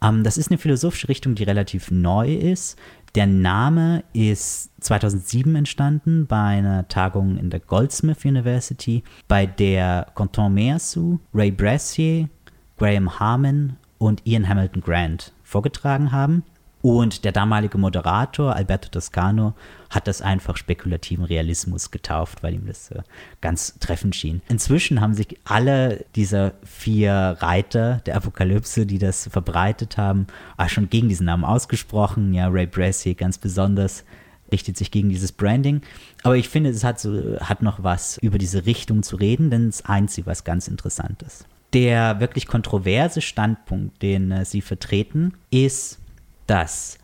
Ähm, das ist eine philosophische Richtung, die relativ neu ist. Der Name ist 2007 entstanden bei einer Tagung in der Goldsmith University, bei der Quentin Meersu, Ray Brassier, Graham Harmon und Ian Hamilton Grant vorgetragen haben. Und der damalige Moderator Alberto Toscano hat das einfach spekulativen Realismus getauft, weil ihm das äh, ganz treffend schien. Inzwischen haben sich alle dieser vier Reiter der Apokalypse, die das verbreitet haben, schon gegen diesen Namen ausgesprochen. Ja, Ray Brassey ganz besonders richtet sich gegen dieses Branding. Aber ich finde, es hat, so, hat noch was über diese Richtung zu reden, denn es eint sie was ganz Interessantes. Der wirklich kontroverse Standpunkt, den äh, sie vertreten, ist, dass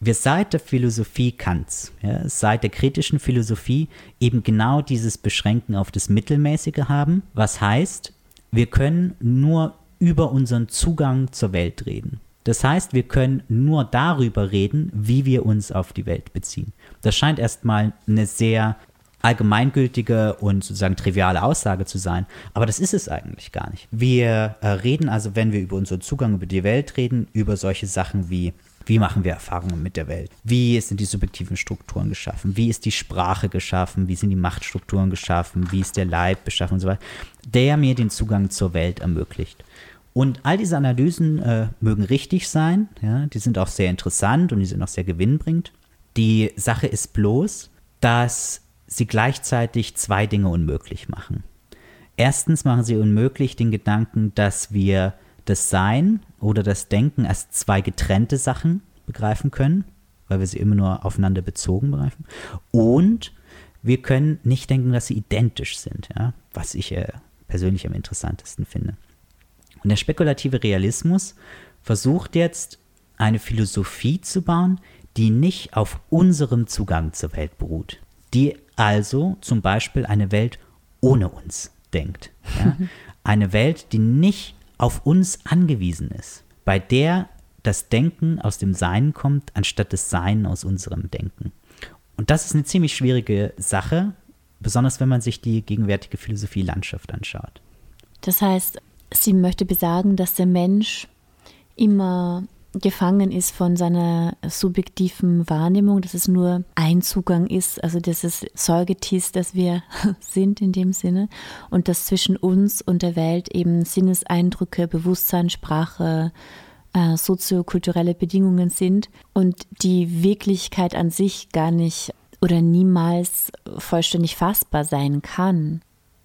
wir seit der Philosophie Kants, ja, seit der kritischen Philosophie eben genau dieses Beschränken auf das Mittelmäßige haben, was heißt, wir können nur über unseren Zugang zur Welt reden. Das heißt, wir können nur darüber reden, wie wir uns auf die Welt beziehen. Das scheint erstmal eine sehr allgemeingültige und sozusagen triviale Aussage zu sein, aber das ist es eigentlich gar nicht. Wir äh, reden also, wenn wir über unseren Zugang über die Welt reden, über solche Sachen wie wie machen wir Erfahrungen mit der Welt? Wie sind die subjektiven Strukturen geschaffen? Wie ist die Sprache geschaffen? Wie sind die Machtstrukturen geschaffen? Wie ist der Leib beschaffen und so weiter? Der mir den Zugang zur Welt ermöglicht. Und all diese Analysen äh, mögen richtig sein, ja, die sind auch sehr interessant und die sind auch sehr gewinnbringend. Die Sache ist bloß, dass sie gleichzeitig zwei Dinge unmöglich machen. Erstens machen sie unmöglich den Gedanken, dass wir das Sein oder das Denken als zwei getrennte Sachen begreifen können, weil wir sie immer nur aufeinander bezogen begreifen. Und wir können nicht denken, dass sie identisch sind, ja? was ich äh, persönlich am interessantesten finde. Und der spekulative Realismus versucht jetzt eine Philosophie zu bauen, die nicht auf unserem Zugang zur Welt beruht, die also zum Beispiel eine Welt ohne uns denkt. Ja? Eine Welt, die nicht auf uns angewiesen ist, bei der das Denken aus dem Sein kommt, anstatt das Sein aus unserem Denken. Und das ist eine ziemlich schwierige Sache, besonders wenn man sich die gegenwärtige Philosophie-Landschaft anschaut. Das heißt, sie möchte besagen, dass der Mensch immer gefangen ist von seiner subjektiven Wahrnehmung, dass es nur ein Zugang ist, also dieses Säugetier, das wir sind in dem Sinne und dass zwischen uns und der Welt eben Sinneseindrücke, Bewusstsein, Sprache, äh, soziokulturelle Bedingungen sind und die Wirklichkeit an sich gar nicht oder niemals vollständig fassbar sein kann.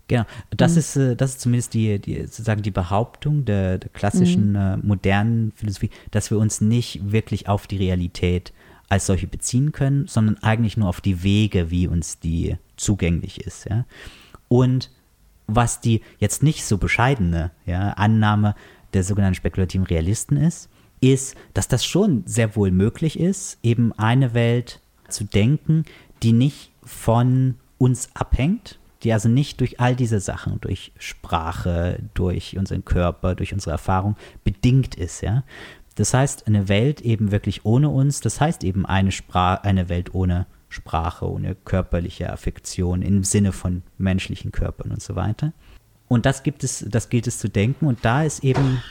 Genau, das, mhm. ist, äh, das ist zumindest die, die, sozusagen die Behauptung der, der klassischen, mhm. äh, modernen Philosophie, dass wir uns nicht wirklich auf die Realität als solche beziehen können, sondern eigentlich nur auf die Wege, wie uns die zugänglich ist. Ja? Und was die jetzt nicht so bescheidene ja, Annahme der sogenannten spekulativen Realisten ist, ist, dass das schon sehr wohl möglich ist, eben eine Welt zu denken, die nicht von uns abhängt, die also nicht durch all diese Sachen, durch Sprache, durch unseren Körper, durch unsere Erfahrung bedingt ist, ja. Das heißt, eine Welt eben wirklich ohne uns, das heißt eben eine, Spra eine Welt ohne Sprache, ohne körperliche Affektion im Sinne von menschlichen Körpern und so weiter. Und das gibt es, das gilt es zu denken. Und da ist eben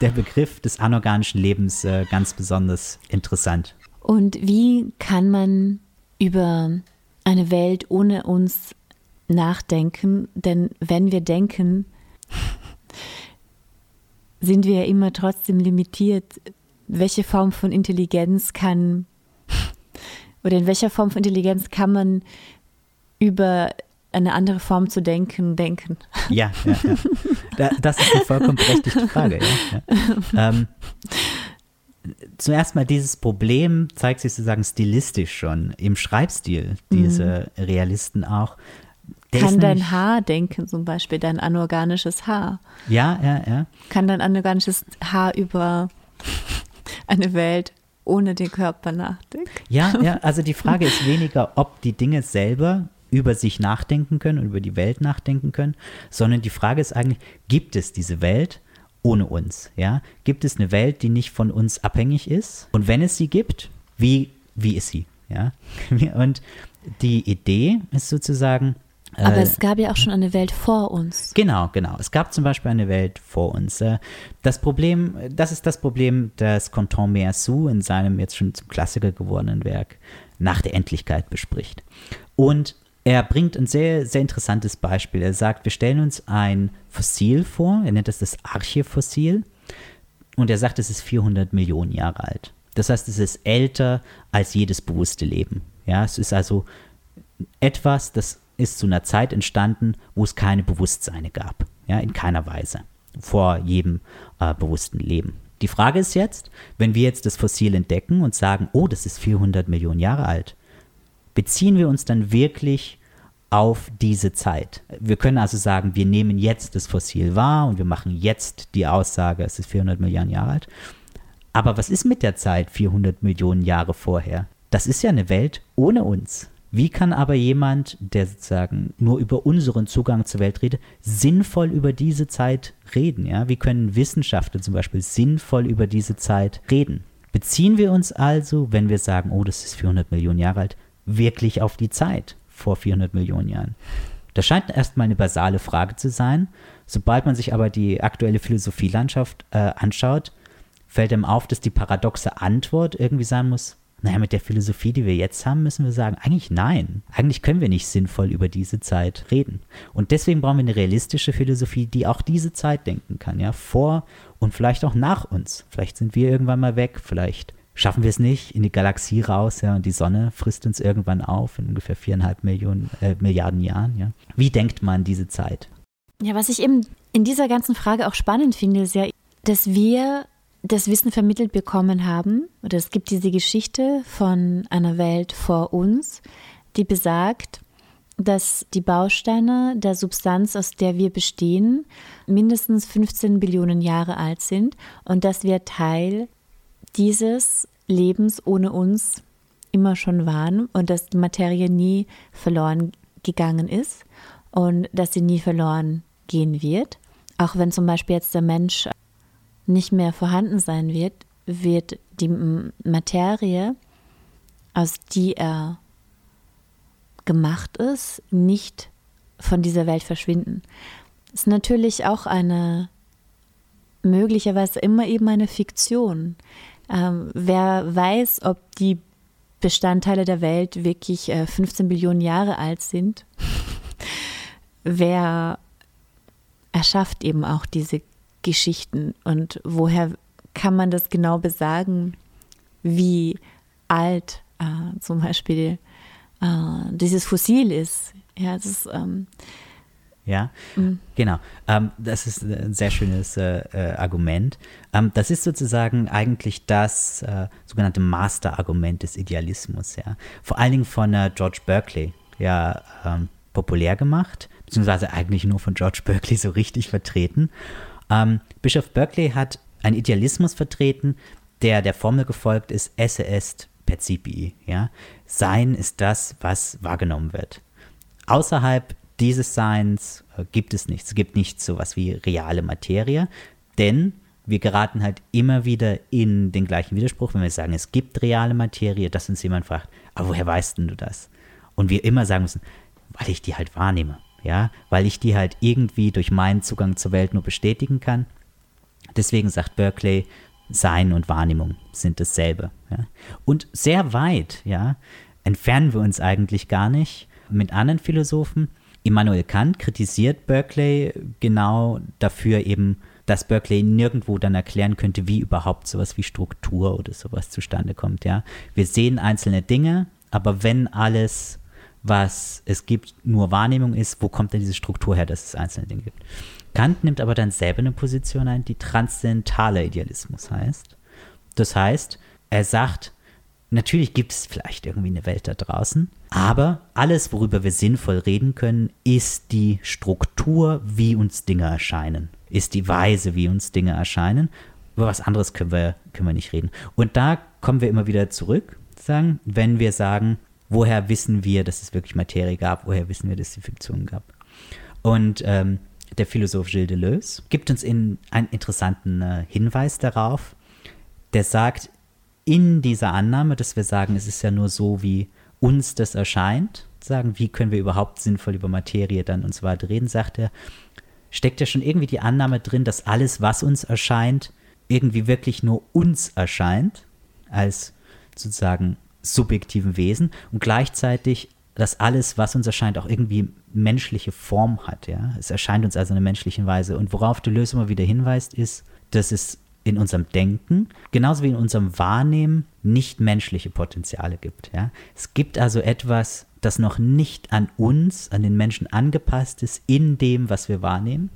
der Begriff des anorganischen Lebens äh, ganz besonders interessant. Und wie kann man über eine Welt ohne uns nachdenken? Denn wenn wir denken, sind wir ja immer trotzdem limitiert. Welche Form von Intelligenz kann oder in welcher Form von Intelligenz kann man über eine andere Form zu denken, denken? Ja, ja, ja. Da, das ist eine vollkommen berechtigte Frage. Ja. Ähm, zuerst mal dieses Problem zeigt sich sozusagen stilistisch schon im Schreibstil diese mhm. Realisten auch. Kann dein Haar denken, zum Beispiel, dein anorganisches Haar. Ja, ja, ja. Kann dein anorganisches Haar über eine Welt ohne den Körper nachdenken? Ja, ja, also die Frage ist weniger, ob die Dinge selber über sich nachdenken können und über die Welt nachdenken können, sondern die Frage ist eigentlich, gibt es diese Welt ohne uns? Ja? Gibt es eine Welt, die nicht von uns abhängig ist? Und wenn es sie gibt, wie, wie ist sie? Ja? Und die Idee ist sozusagen, aber äh, es gab ja auch schon eine Welt vor uns. Genau, genau. Es gab zum Beispiel eine Welt vor uns. Äh, das Problem, das ist das Problem, das Canton Meersou in seinem jetzt schon zum Klassiker gewordenen Werk nach der Endlichkeit bespricht. Und er bringt ein sehr, sehr interessantes Beispiel. Er sagt, wir stellen uns ein Fossil vor, er nennt es das Archefossil, und er sagt, es ist 400 Millionen Jahre alt. Das heißt, es ist älter als jedes bewusste Leben. Ja, es ist also etwas, das ist zu einer Zeit entstanden, wo es keine Bewusstseine gab. Ja, in keiner Weise. Vor jedem äh, bewussten Leben. Die Frage ist jetzt, wenn wir jetzt das Fossil entdecken und sagen, oh, das ist 400 Millionen Jahre alt, beziehen wir uns dann wirklich auf diese Zeit? Wir können also sagen, wir nehmen jetzt das Fossil wahr und wir machen jetzt die Aussage, es ist 400 Millionen Jahre alt. Aber was ist mit der Zeit 400 Millionen Jahre vorher? Das ist ja eine Welt ohne uns. Wie kann aber jemand, der sozusagen nur über unseren Zugang zur Welt redet, sinnvoll über diese Zeit reden? Ja? Wie können Wissenschaftler zum Beispiel sinnvoll über diese Zeit reden? Beziehen wir uns also, wenn wir sagen, oh, das ist 400 Millionen Jahre alt, wirklich auf die Zeit vor 400 Millionen Jahren? Das scheint erstmal eine basale Frage zu sein. Sobald man sich aber die aktuelle Philosophielandschaft äh, anschaut, fällt einem auf, dass die paradoxe Antwort irgendwie sein muss, naja, mit der Philosophie, die wir jetzt haben, müssen wir sagen, eigentlich nein. Eigentlich können wir nicht sinnvoll über diese Zeit reden. Und deswegen brauchen wir eine realistische Philosophie, die auch diese Zeit denken kann, ja, vor und vielleicht auch nach uns. Vielleicht sind wir irgendwann mal weg, vielleicht schaffen wir es nicht in die Galaxie raus, ja, und die Sonne frisst uns irgendwann auf in ungefähr viereinhalb Millionen, äh, Milliarden Jahren, ja. Wie denkt man diese Zeit? Ja, was ich eben in dieser ganzen Frage auch spannend finde, ist ja, dass wir das Wissen vermittelt bekommen haben, oder es gibt diese Geschichte von einer Welt vor uns, die besagt, dass die Bausteine der Substanz, aus der wir bestehen, mindestens 15 Billionen Jahre alt sind und dass wir Teil dieses Lebens ohne uns immer schon waren und dass die Materie nie verloren gegangen ist und dass sie nie verloren gehen wird. Auch wenn zum Beispiel jetzt der Mensch nicht mehr vorhanden sein wird, wird die Materie, aus die er gemacht ist, nicht von dieser Welt verschwinden. Das ist natürlich auch eine möglicherweise immer eben eine Fiktion. Ähm, wer weiß, ob die Bestandteile der Welt wirklich äh, 15 Billionen Jahre alt sind? wer erschafft eben auch diese Geschichten und woher kann man das genau besagen, wie alt äh, zum Beispiel äh, dieses Fossil ist. Ja, das ist, ähm, Ja, mhm. genau. Ähm, das ist ein sehr schönes äh, äh, Argument. Ähm, das ist sozusagen eigentlich das äh, sogenannte Master-Argument des Idealismus. Ja, vor allen Dingen von äh, George Berkeley ja ähm, populär gemacht, beziehungsweise eigentlich nur von George Berkeley so richtig vertreten. Ähm, Bischof Berkeley hat einen Idealismus vertreten, der der Formel gefolgt ist: Esse est percipi. Ja, Sein ist das, was wahrgenommen wird. Außerhalb dieses Seins äh, gibt es nichts. Es gibt nichts so was wie reale Materie, denn wir geraten halt immer wieder in den gleichen Widerspruch, wenn wir sagen, es gibt reale Materie, dass uns jemand fragt, aber woher weißt denn du das? Und wir immer sagen müssen, weil ich die halt wahrnehme, ja, weil ich die halt irgendwie durch meinen Zugang zur Welt nur bestätigen kann. Deswegen sagt Berkeley, Sein und Wahrnehmung sind dasselbe. Ja? Und sehr weit, ja, entfernen wir uns eigentlich gar nicht mit anderen Philosophen. Immanuel Kant kritisiert Berkeley genau dafür eben, dass Berkeley nirgendwo dann erklären könnte, wie überhaupt sowas wie Struktur oder sowas zustande kommt. Ja, wir sehen einzelne Dinge, aber wenn alles, was es gibt, nur Wahrnehmung ist, wo kommt denn diese Struktur her, dass es einzelne Dinge gibt? Kant nimmt aber dann selber eine Position ein, die transzendentaler Idealismus heißt. Das heißt, er sagt, Natürlich gibt es vielleicht irgendwie eine Welt da draußen, aber alles, worüber wir sinnvoll reden können, ist die Struktur, wie uns Dinge erscheinen, ist die Weise, wie uns Dinge erscheinen. Über was anderes können wir, können wir nicht reden. Und da kommen wir immer wieder zurück, sagen, wenn wir sagen, woher wissen wir, dass es wirklich Materie gab, woher wissen wir, dass es die Fiktion gab. Und ähm, der Philosoph Gilles Deleuze gibt uns in einen interessanten äh, Hinweis darauf, der sagt, in dieser Annahme, dass wir sagen, es ist ja nur so, wie uns das erscheint, sagen, wie können wir überhaupt sinnvoll über Materie dann und so weiter reden, sagt er, steckt ja schon irgendwie die Annahme drin, dass alles, was uns erscheint, irgendwie wirklich nur uns erscheint, als sozusagen subjektiven Wesen und gleichzeitig, dass alles, was uns erscheint, auch irgendwie menschliche Form hat. Ja? Es erscheint uns also in einer menschlichen Weise. Und worauf die Lösung immer wieder hinweist, ist, dass es in unserem Denken, genauso wie in unserem Wahrnehmen, nicht menschliche Potenziale gibt. Ja? Es gibt also etwas, das noch nicht an uns, an den Menschen angepasst ist, in dem, was wir wahrnehmen.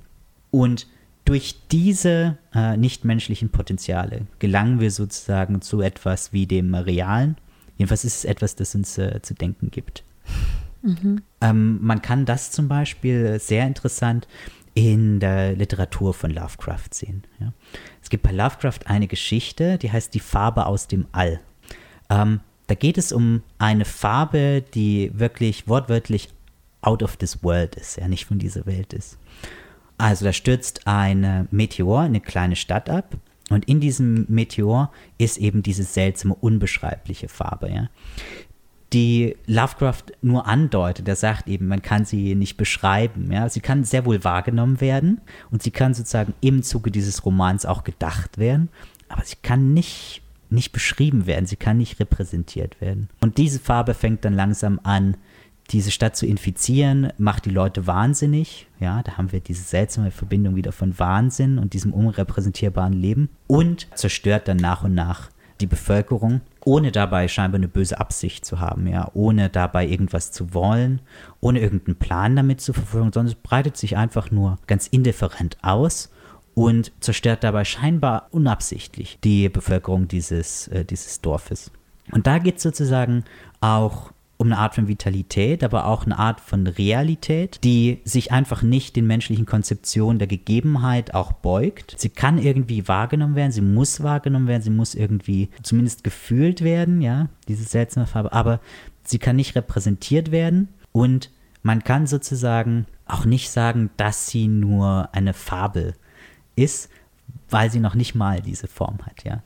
Und durch diese äh, nichtmenschlichen Potenziale gelangen wir sozusagen zu etwas wie dem Realen. Jedenfalls ist es etwas, das uns äh, zu denken gibt. Mhm. Ähm, man kann das zum Beispiel sehr interessant in der Literatur von Lovecraft sehen. Ja. Es gibt bei Lovecraft eine Geschichte, die heißt Die Farbe aus dem All. Ähm, da geht es um eine Farbe, die wirklich wortwörtlich out of this world ist, ja, nicht von dieser Welt ist. Also da stürzt ein Meteor in eine kleine Stadt ab und in diesem Meteor ist eben diese seltsame, unbeschreibliche Farbe. Ja die Lovecraft nur andeutet. Er sagt eben, man kann sie nicht beschreiben. Ja? Sie kann sehr wohl wahrgenommen werden und sie kann sozusagen im Zuge dieses Romans auch gedacht werden, aber sie kann nicht, nicht beschrieben werden, sie kann nicht repräsentiert werden. Und diese Farbe fängt dann langsam an, diese Stadt zu infizieren, macht die Leute wahnsinnig. Ja, da haben wir diese seltsame Verbindung wieder von Wahnsinn und diesem unrepräsentierbaren Leben und zerstört dann nach und nach die Bevölkerung, ohne dabei scheinbar eine böse Absicht zu haben, ja, ohne dabei irgendwas zu wollen, ohne irgendeinen Plan damit zu verfolgen, sondern es breitet sich einfach nur ganz indifferent aus und zerstört dabei scheinbar unabsichtlich die Bevölkerung dieses, äh, dieses Dorfes. Und da geht es sozusagen auch um eine Art von Vitalität, aber auch eine Art von Realität, die sich einfach nicht den menschlichen Konzeptionen der Gegebenheit auch beugt. Sie kann irgendwie wahrgenommen werden, sie muss wahrgenommen werden, sie muss irgendwie zumindest gefühlt werden, ja, diese seltsame Farbe, aber sie kann nicht repräsentiert werden und man kann sozusagen auch nicht sagen, dass sie nur eine Fabel ist, weil sie noch nicht mal diese Form hat, ja.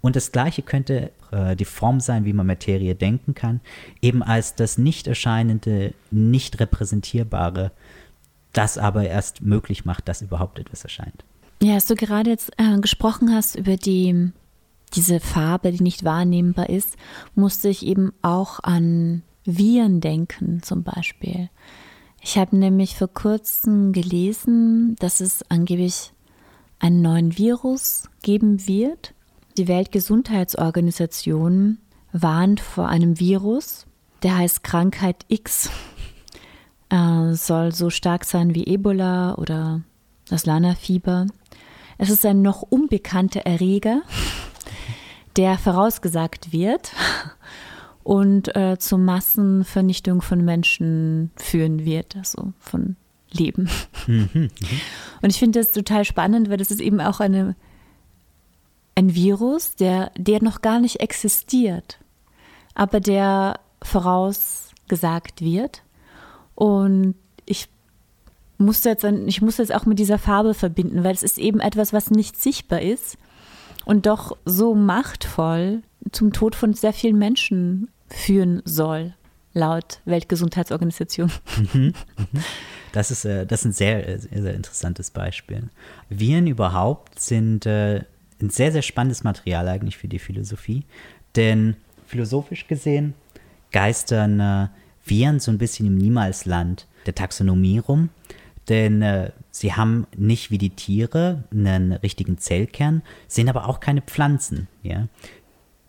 Und das Gleiche könnte äh, die Form sein, wie man Materie denken kann, eben als das nicht erscheinende, nicht repräsentierbare, das aber erst möglich macht, dass überhaupt etwas erscheint. Ja, als du gerade jetzt äh, gesprochen hast über die, diese Farbe, die nicht wahrnehmbar ist, musste ich eben auch an Viren denken, zum Beispiel. Ich habe nämlich vor kurzem gelesen, dass es angeblich einen neuen Virus geben wird, die Weltgesundheitsorganisation warnt vor einem Virus, der heißt Krankheit X. äh, soll so stark sein wie Ebola oder das Lana-Fieber. Es ist ein noch unbekannter Erreger, der vorausgesagt wird und äh, zur Massenvernichtung von Menschen führen wird, also von Leben. Mhm, mhm. Und ich finde das total spannend, weil das ist eben auch eine, ein Virus, der, der noch gar nicht existiert, aber der vorausgesagt wird. Und ich musste jetzt, ich muss jetzt auch mit dieser Farbe verbinden, weil es ist eben etwas, was nicht sichtbar ist und doch so machtvoll zum Tod von sehr vielen Menschen führen soll, laut Weltgesundheitsorganisation. Mhm, mhm. Das ist, äh, das ist ein sehr, äh, sehr, sehr interessantes Beispiel. Viren überhaupt sind äh, ein sehr, sehr spannendes Material eigentlich für die Philosophie, denn philosophisch gesehen geistern Viren so ein bisschen im Niemalsland der Taxonomie rum, denn äh, sie haben nicht wie die Tiere einen richtigen Zellkern, sind aber auch keine Pflanzen. Ja?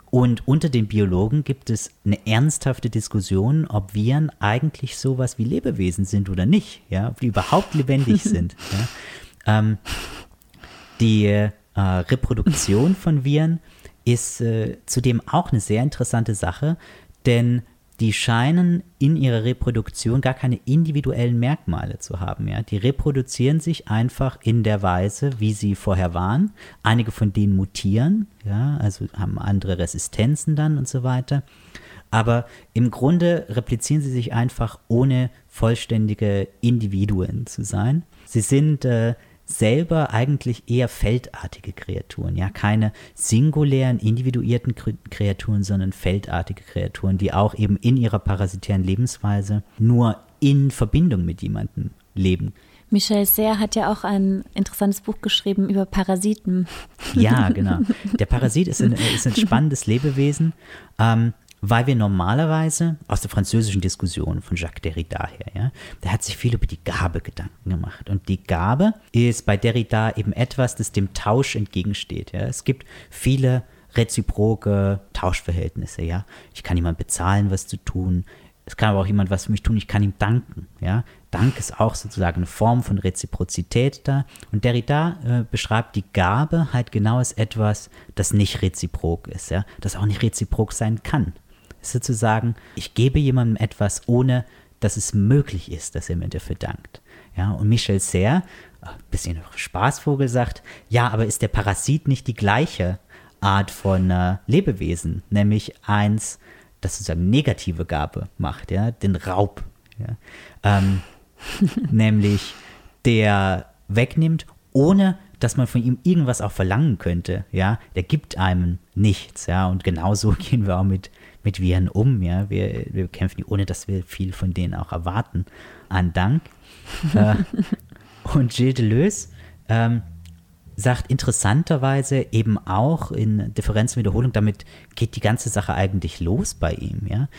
Und unter den Biologen gibt es eine ernsthafte Diskussion, ob Viren eigentlich sowas wie Lebewesen sind oder nicht, ja, ob die überhaupt lebendig sind. Ja. Ähm, die äh, Reproduktion von Viren ist äh, zudem auch eine sehr interessante Sache, denn die scheinen in ihrer Reproduktion gar keine individuellen Merkmale zu haben. Ja? Die reproduzieren sich einfach in der Weise, wie sie vorher waren. Einige von denen mutieren, ja? also haben andere Resistenzen dann und so weiter. Aber im Grunde replizieren sie sich einfach, ohne vollständige Individuen zu sein. Sie sind äh, selber eigentlich eher feldartige Kreaturen, ja, keine singulären, individuierten Kreaturen, sondern feldartige Kreaturen, die auch eben in ihrer parasitären Lebensweise nur in Verbindung mit jemandem leben. Michel Serre hat ja auch ein interessantes Buch geschrieben über Parasiten. Ja, genau. Der Parasit ist ein, ist ein spannendes Lebewesen. Ähm, weil wir normalerweise aus der französischen Diskussion von Jacques Derrida her, ja, der hat sich viel über die Gabe Gedanken gemacht. Und die Gabe ist bei Derrida eben etwas, das dem Tausch entgegensteht. Ja. Es gibt viele reziproke Tauschverhältnisse, ja. Ich kann jemand bezahlen, was zu tun. Es kann aber auch jemand was für mich tun, ich kann ihm danken, ja. Dank ist auch sozusagen eine Form von Reziprozität da. Und Derrida äh, beschreibt die Gabe halt genau als etwas, das nicht reziprok ist, ja, das auch nicht reziprok sein kann sozusagen, ich gebe jemandem etwas, ohne dass es möglich ist, dass er mir dafür dankt. Ja, und Michel Serre, ein bisschen Spaßvogel, sagt, ja, aber ist der Parasit nicht die gleiche Art von äh, Lebewesen, nämlich eins, das sozusagen negative Gabe macht, ja, den Raub, ja, ähm, nämlich der wegnimmt, ohne dass man von ihm irgendwas auch verlangen könnte, ja, der gibt einem nichts, ja, und genauso gehen wir auch mit mit Viren um. Ja? Wir, wir kämpfen die, ohne dass wir viel von denen auch erwarten, an Dank. äh, und Gilles Deleuze ähm, sagt interessanterweise eben auch in Differenzwiederholung, damit geht die ganze Sache eigentlich los bei ihm, ja,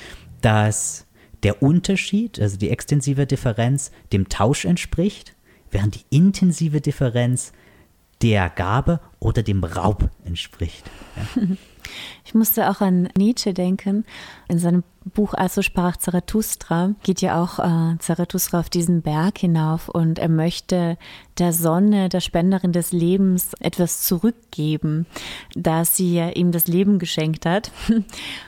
dass der Unterschied, also die extensive Differenz, dem Tausch entspricht, während die intensive Differenz der Gabe oder dem Raub entspricht. Ja. Ich musste auch an Nietzsche denken. In seinem Buch Also sprach Zarathustra geht ja auch äh, Zarathustra auf diesen Berg hinauf und er möchte der Sonne, der Spenderin des Lebens, etwas zurückgeben, da sie ja ihm das Leben geschenkt hat.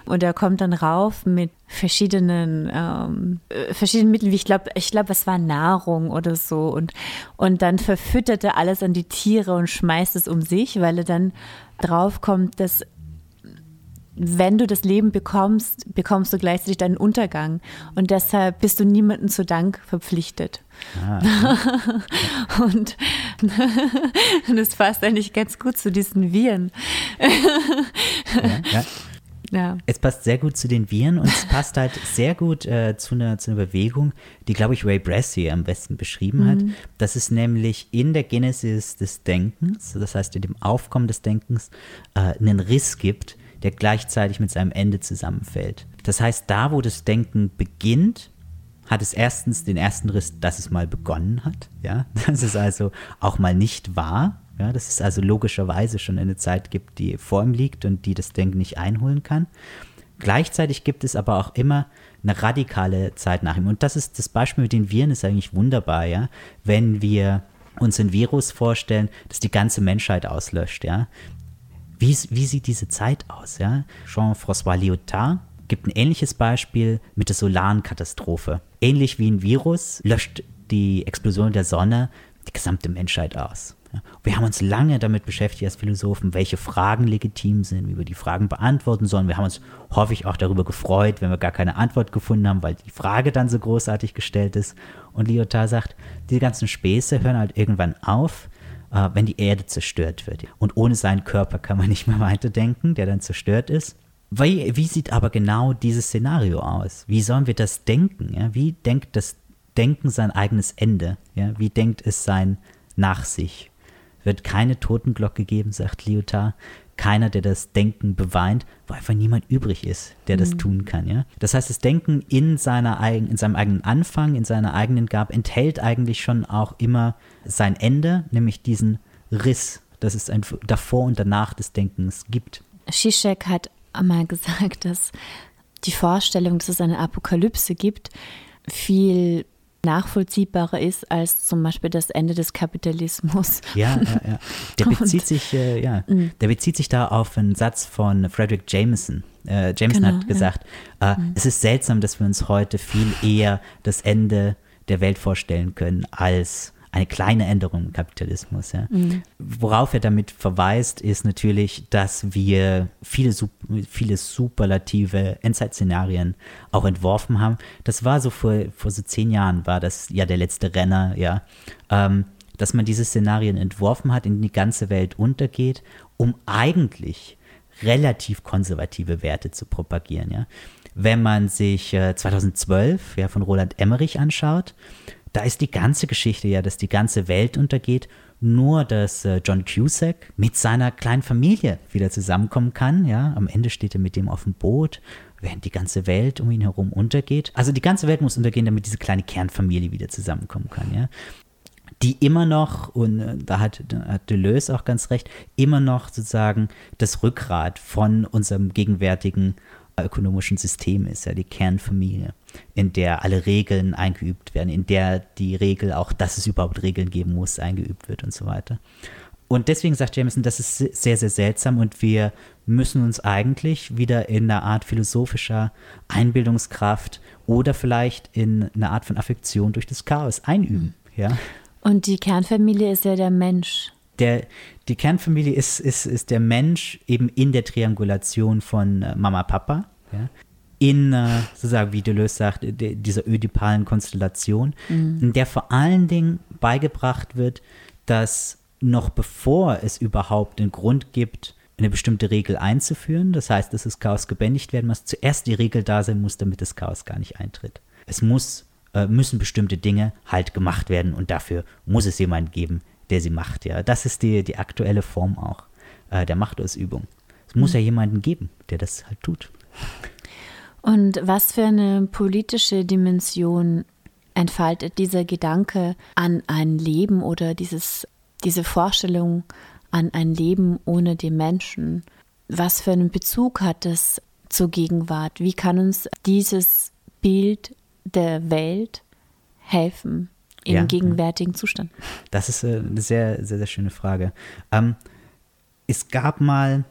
Und er kommt dann rauf mit verschiedenen, ähm, äh, verschiedenen Mitteln, wie ich glaube, ich glaube, es war Nahrung oder so. Und, und dann verfüttert er alles an die Tiere und schmeißt es um sich, weil er dann draufkommt, dass wenn du das Leben bekommst, bekommst du gleichzeitig deinen Untergang. Und deshalb bist du niemandem zu Dank verpflichtet. Ah, und das passt eigentlich ganz gut zu diesen Viren. ja, ja. Ja. Es passt sehr gut zu den Viren und es passt halt sehr gut äh, zu, einer, zu einer Bewegung, die, glaube ich, Ray Bradbury am besten beschrieben hat. Mhm. Das ist nämlich in der Genesis des Denkens, das heißt in dem Aufkommen des Denkens, äh, einen Riss gibt, der gleichzeitig mit seinem Ende zusammenfällt. Das heißt, da, wo das Denken beginnt, hat es erstens den ersten Riss, dass es mal begonnen hat. Ja, dass es also auch mal nicht war. Ja, dass es also logischerweise schon eine Zeit gibt, die vor ihm liegt und die das Denken nicht einholen kann. Gleichzeitig gibt es aber auch immer eine radikale Zeit nach ihm. Und das ist das Beispiel mit den Viren ist eigentlich wunderbar, ja. Wenn wir uns ein Virus vorstellen, das die ganze Menschheit auslöscht, ja. Wie, wie sieht diese Zeit aus, ja? Jean-François Lyotard gibt ein ähnliches Beispiel mit der solaren Katastrophe. Ähnlich wie ein Virus löscht die Explosion der Sonne die gesamte Menschheit aus. Wir haben uns lange damit beschäftigt als Philosophen, welche Fragen legitim sind, wie wir die Fragen beantworten sollen. Wir haben uns häufig auch darüber gefreut, wenn wir gar keine Antwort gefunden haben, weil die Frage dann so großartig gestellt ist. Und Lyotard sagt, diese ganzen Späße hören halt irgendwann auf, äh, wenn die Erde zerstört wird. Und ohne seinen Körper kann man nicht mehr weiterdenken, der dann zerstört ist. Wie, wie sieht aber genau dieses Szenario aus? Wie sollen wir das denken? Ja? Wie denkt das Denken sein eigenes Ende? Ja? Wie denkt es sein nach sich? Wird keine Totenglocke geben, sagt Lyotard. Keiner, der das Denken beweint, weil einfach niemand übrig ist, der das mhm. tun kann. Ja? Das heißt, das Denken in, seiner, in seinem eigenen Anfang, in seiner eigenen Gab, enthält eigentlich schon auch immer sein Ende, nämlich diesen Riss, dass es ein davor und danach des Denkens gibt. Zizek hat einmal gesagt, dass die Vorstellung, dass es eine Apokalypse gibt, viel nachvollziehbarer ist als zum Beispiel das Ende des Kapitalismus. Ja, ja, ja. Der bezieht Und, sich, äh, ja, mm. der bezieht sich da auf einen Satz von Frederick Jameson. Äh, Jameson genau, hat gesagt, ja. äh, mm. es ist seltsam, dass wir uns heute viel eher das Ende der Welt vorstellen können als eine kleine Änderung im Kapitalismus. Ja. Mhm. Worauf er damit verweist, ist natürlich, dass wir viele, viele superlative Endzeit-Szenarien auch entworfen haben. Das war so vor, vor so zehn Jahren, war das ja der letzte Renner, ja. Ähm, dass man diese Szenarien entworfen hat, in die ganze Welt untergeht, um eigentlich relativ konservative Werte zu propagieren. Ja. Wenn man sich äh, 2012 ja, von Roland Emmerich anschaut, da ist die ganze Geschichte ja, dass die ganze Welt untergeht, nur dass äh, John Cusack mit seiner kleinen Familie wieder zusammenkommen kann. Ja, am Ende steht er mit dem auf dem Boot, während die ganze Welt um ihn herum untergeht. Also die ganze Welt muss untergehen, damit diese kleine Kernfamilie wieder zusammenkommen kann. Ja, die immer noch, und äh, da hat, hat Deleuze auch ganz recht, immer noch sozusagen das Rückgrat von unserem gegenwärtigen ökonomischen System ist, ja, die Kernfamilie, in der alle Regeln eingeübt werden, in der die Regel auch, dass es überhaupt Regeln geben muss, eingeübt wird und so weiter. Und deswegen sagt Jameson, das ist sehr, sehr seltsam und wir müssen uns eigentlich wieder in einer Art philosophischer Einbildungskraft oder vielleicht in einer Art von Affektion durch das Chaos einüben. Ja? Und die Kernfamilie ist ja der Mensch der, die Kernfamilie ist, ist, ist der Mensch eben in der Triangulation von äh, Mama, Papa. Ja? In, äh, sozusagen, wie Deleuze sagt, de, dieser ödipalen Konstellation, mhm. in der vor allen Dingen beigebracht wird, dass noch bevor es überhaupt einen Grund gibt, eine bestimmte Regel einzuführen, das heißt, dass das Chaos gebändigt werden muss, zuerst die Regel da sein muss, damit das Chaos gar nicht eintritt. Es muss, äh, müssen bestimmte Dinge halt gemacht werden und dafür muss es jemanden geben, der sie macht. Ja, das ist die, die aktuelle Form auch äh, der Machtausübung. Es muss mhm. ja jemanden geben, der das halt tut. Und was für eine politische Dimension entfaltet dieser Gedanke an ein Leben oder dieses, diese Vorstellung an ein Leben ohne den Menschen? Was für einen Bezug hat es zur Gegenwart? Wie kann uns dieses Bild der Welt helfen? Im ja, gegenwärtigen. Zustand? Das ist äh, eine sehr, sehr, sehr schöne Frage. Ähm, es gab mal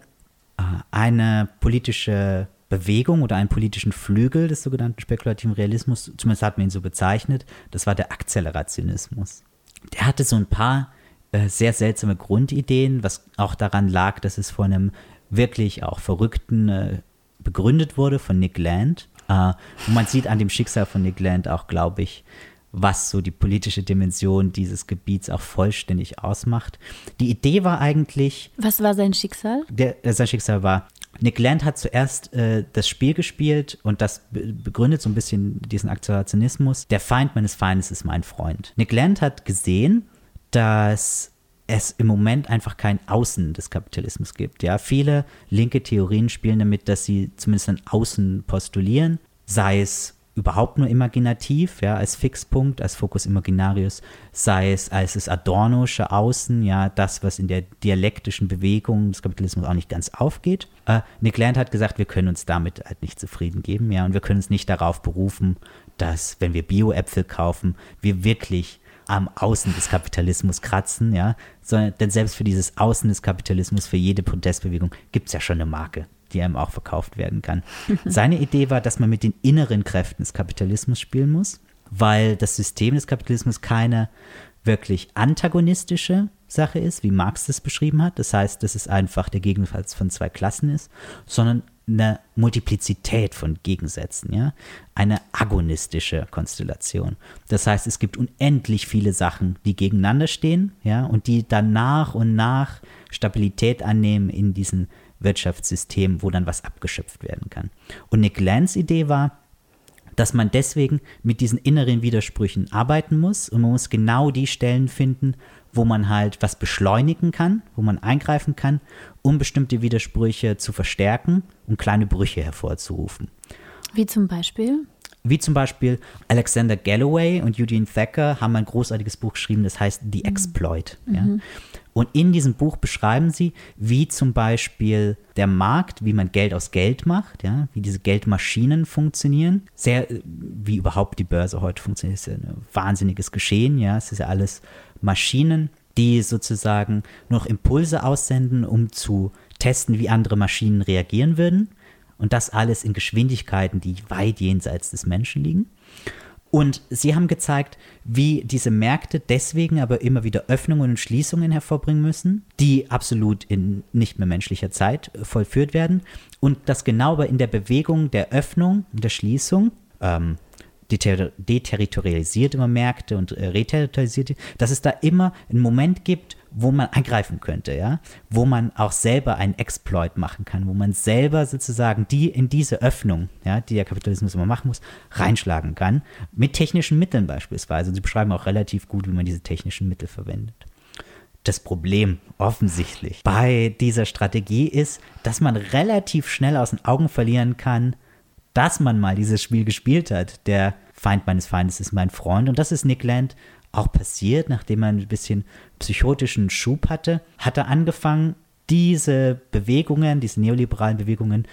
äh, eine politische Bewegung oder einen politischen Flügel des sogenannten spekulativen Realismus, zumindest hat man ihn so bezeichnet, das war der Akzelerationismus. Der hatte so ein paar äh, sehr seltsame Grundideen, was auch daran lag, dass es von einem wirklich auch Verrückten äh, begründet wurde, von Nick Land. Äh, und man sieht an dem Schicksal von Nick Land auch, glaube ich, was so die politische Dimension dieses Gebiets auch vollständig ausmacht. Die Idee war eigentlich. Was war sein Schicksal? Der, äh, sein Schicksal war, Nick Land hat zuerst äh, das Spiel gespielt und das begründet so ein bisschen diesen Akzelerationismus. Der Feind meines Feindes ist mein Freund. Nick Land hat gesehen, dass es im Moment einfach kein Außen des Kapitalismus gibt. Ja, viele linke Theorien spielen damit, dass sie zumindest ein Außen postulieren, sei es überhaupt nur imaginativ, ja, als Fixpunkt, als Focus Imaginarius, sei es als das Adornosche Außen, ja, das, was in der dialektischen Bewegung des Kapitalismus auch nicht ganz aufgeht. Äh, Nick Land hat gesagt, wir können uns damit halt nicht zufrieden geben, ja, und wir können uns nicht darauf berufen, dass, wenn wir Bio-Äpfel kaufen, wir wirklich am Außen des Kapitalismus kratzen, ja, sondern, denn selbst für dieses Außen des Kapitalismus, für jede Protestbewegung gibt es ja schon eine Marke die einem auch verkauft werden kann. Seine Idee war, dass man mit den inneren Kräften des Kapitalismus spielen muss, weil das System des Kapitalismus keine wirklich antagonistische Sache ist, wie Marx das beschrieben hat. Das heißt, dass es einfach der Gegensatz von zwei Klassen ist, sondern eine Multiplizität von Gegensätzen, ja, eine agonistische Konstellation. Das heißt, es gibt unendlich viele Sachen, die gegeneinander stehen, ja, und die dann nach und nach Stabilität annehmen in diesen Wirtschaftssystem, wo dann was abgeschöpft werden kann. Und Nick Lands Idee war, dass man deswegen mit diesen inneren Widersprüchen arbeiten muss und man muss genau die Stellen finden, wo man halt was beschleunigen kann, wo man eingreifen kann, um bestimmte Widersprüche zu verstärken und kleine Brüche hervorzurufen. Wie zum Beispiel? Wie zum Beispiel Alexander Galloway und Eugene Thacker haben ein großartiges Buch geschrieben, das heißt The Exploit. Mhm. Ja. Und in diesem Buch beschreiben sie, wie zum Beispiel der Markt, wie man Geld aus Geld macht, ja, wie diese Geldmaschinen funktionieren. Sehr, wie überhaupt die Börse heute funktioniert, ist ja ein wahnsinniges Geschehen, ja. Es ist ja alles Maschinen, die sozusagen noch Impulse aussenden, um zu testen, wie andere Maschinen reagieren würden. Und das alles in Geschwindigkeiten, die weit jenseits des Menschen liegen. Und sie haben gezeigt, wie diese Märkte deswegen aber immer wieder Öffnungen und Schließungen hervorbringen müssen, die absolut in nicht mehr menschlicher Zeit vollführt werden. Und dass genau aber in der Bewegung der Öffnung und der Schließung ähm, deterritorialisiert immer Märkte und äh, reterritorialisierte, dass es da immer einen Moment gibt, wo man eingreifen könnte, ja, wo man auch selber einen Exploit machen kann, wo man selber sozusagen die in diese Öffnung, ja, die der Kapitalismus immer machen muss, reinschlagen kann, mit technischen Mitteln beispielsweise. Und sie beschreiben auch relativ gut, wie man diese technischen Mittel verwendet. Das Problem offensichtlich bei dieser Strategie ist, dass man relativ schnell aus den Augen verlieren kann, dass man mal dieses Spiel gespielt hat. Der Feind meines Feindes ist mein Freund. Und das ist Nick Land auch passiert, nachdem er ein bisschen psychotischen Schub hatte, hat er angefangen, diese Bewegungen, diese neoliberalen Bewegungen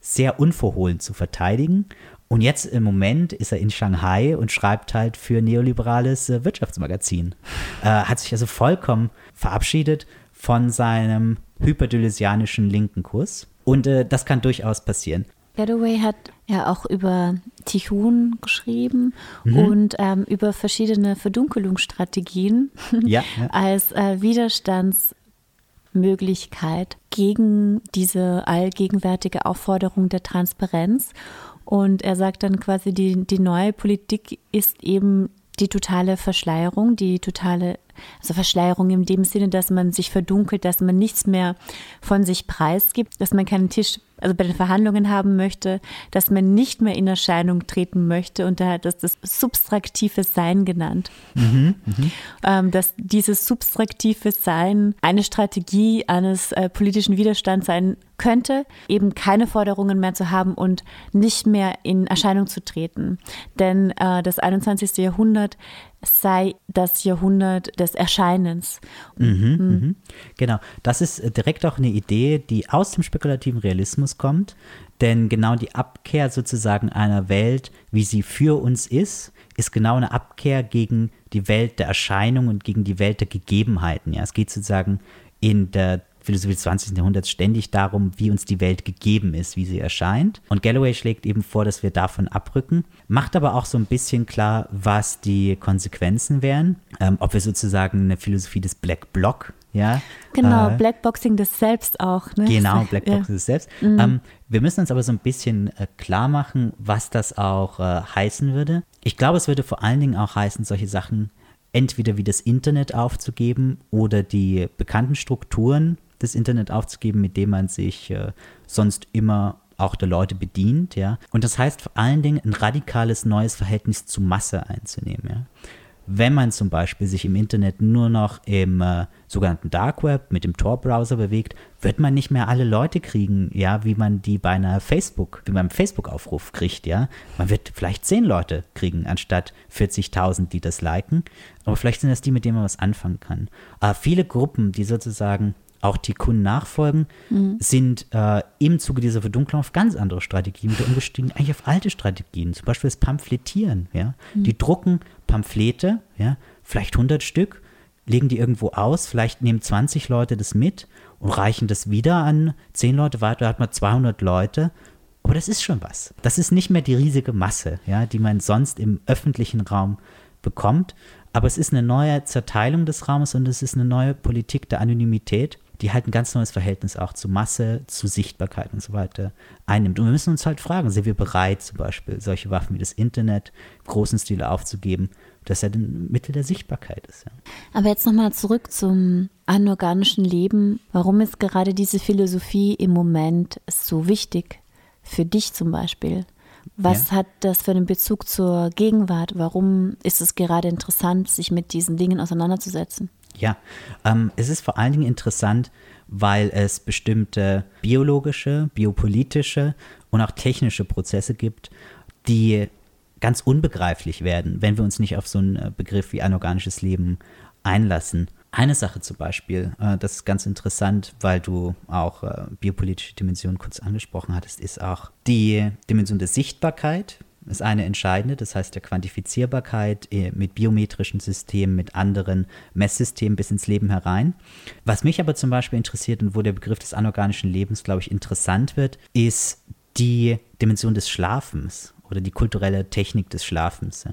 sehr unverhohlen zu verteidigen. Und jetzt im Moment ist er in Shanghai und schreibt halt für neoliberales äh, Wirtschaftsmagazin. Äh, hat sich also vollkommen verabschiedet von seinem hyperdylysianischen linken Kurs. Und äh, das kann durchaus passieren. Getaway hat ja auch über Tichun geschrieben mhm. und ähm, über verschiedene Verdunkelungsstrategien ja, ja. als äh, Widerstandsmöglichkeit gegen diese allgegenwärtige Aufforderung der Transparenz. Und er sagt dann quasi, die, die neue Politik ist eben die totale Verschleierung, die totale also Verschleierung in dem Sinne, dass man sich verdunkelt, dass man nichts mehr von sich preisgibt, dass man keinen Tisch also bei den Verhandlungen haben möchte, dass man nicht mehr in Erscheinung treten möchte und da hat das das substraktive Sein genannt. Mhm, mh. ähm, dass dieses substraktive Sein eine Strategie eines äh, politischen Widerstands sein könnte, eben keine Forderungen mehr zu haben und nicht mehr in Erscheinung zu treten. Denn äh, das 21. Jahrhundert sei das Jahrhundert des Erscheinens. Mhm, mhm, mhm. Genau, das ist äh, direkt auch eine Idee, die aus dem spekulativen Realismus kommt, denn genau die Abkehr sozusagen einer Welt, wie sie für uns ist, ist genau eine Abkehr gegen die Welt der Erscheinung und gegen die Welt der Gegebenheiten. Ja, es geht sozusagen in der Philosophie des 20. Jahrhunderts ständig darum, wie uns die Welt gegeben ist, wie sie erscheint. Und Galloway schlägt eben vor, dass wir davon abrücken, macht aber auch so ein bisschen klar, was die Konsequenzen wären, ähm, ob wir sozusagen eine Philosophie des Black Block ja, genau, äh, Blackboxing des Selbst auch. Ne? Genau, Blackboxing ja. des Selbst. Mhm. Ähm, wir müssen uns aber so ein bisschen äh, klar machen, was das auch äh, heißen würde. Ich glaube, es würde vor allen Dingen auch heißen, solche Sachen entweder wie das Internet aufzugeben oder die bekannten Strukturen das Internet aufzugeben, mit dem man sich äh, sonst immer auch der Leute bedient, ja. Und das heißt vor allen Dingen ein radikales neues Verhältnis zu Masse einzunehmen, ja. wenn man zum Beispiel sich im Internet nur noch im äh, sogenannten Dark Web mit dem Tor-Browser bewegt, wird man nicht mehr alle Leute kriegen, ja, wie man die bei einer Facebook, wie beim Facebook-Aufruf kriegt, ja. Man wird vielleicht zehn Leute kriegen, anstatt 40.000, die das liken. Aber vielleicht sind das die, mit denen man was anfangen kann. Aber viele Gruppen, die sozusagen auch die Kunden nachfolgen, mhm. sind äh, im Zuge dieser Verdunklung auf ganz andere Strategien wieder umgestiegen, eigentlich auf alte Strategien, zum Beispiel das Pamphletieren. Ja? Mhm. Die drucken Pamphlete, ja, vielleicht 100 Stück, legen die irgendwo aus, vielleicht nehmen 20 Leute das mit und reichen das wieder an 10 Leute weiter, hat man 200 Leute. Aber das ist schon was. Das ist nicht mehr die riesige Masse, ja, die man sonst im öffentlichen Raum bekommt. Aber es ist eine neue Zerteilung des Raumes und es ist eine neue Politik der Anonymität die halt ein ganz neues Verhältnis auch zu Masse, zu Sichtbarkeit und so weiter einnimmt. Und wir müssen uns halt fragen, sind wir bereit, zum Beispiel solche Waffen wie das Internet im großen Stil aufzugeben, dass er ein Mittel der Sichtbarkeit ist. Ja. Aber jetzt nochmal zurück zum anorganischen Leben. Warum ist gerade diese Philosophie im Moment so wichtig? Für dich zum Beispiel? Was ja. hat das für einen Bezug zur Gegenwart? Warum ist es gerade interessant, sich mit diesen Dingen auseinanderzusetzen? Ja, ähm, es ist vor allen Dingen interessant, weil es bestimmte biologische, biopolitische und auch technische Prozesse gibt, die ganz unbegreiflich werden, wenn wir uns nicht auf so einen äh, Begriff wie anorganisches Leben einlassen. Eine Sache zum Beispiel, äh, das ist ganz interessant, weil du auch äh, biopolitische Dimensionen kurz angesprochen hattest, ist auch die Dimension der Sichtbarkeit ist eine entscheidende, das heißt der Quantifizierbarkeit äh, mit biometrischen Systemen, mit anderen Messsystemen bis ins Leben herein. Was mich aber zum Beispiel interessiert und wo der Begriff des anorganischen Lebens, glaube ich, interessant wird, ist die Dimension des Schlafens oder die kulturelle Technik des Schlafens.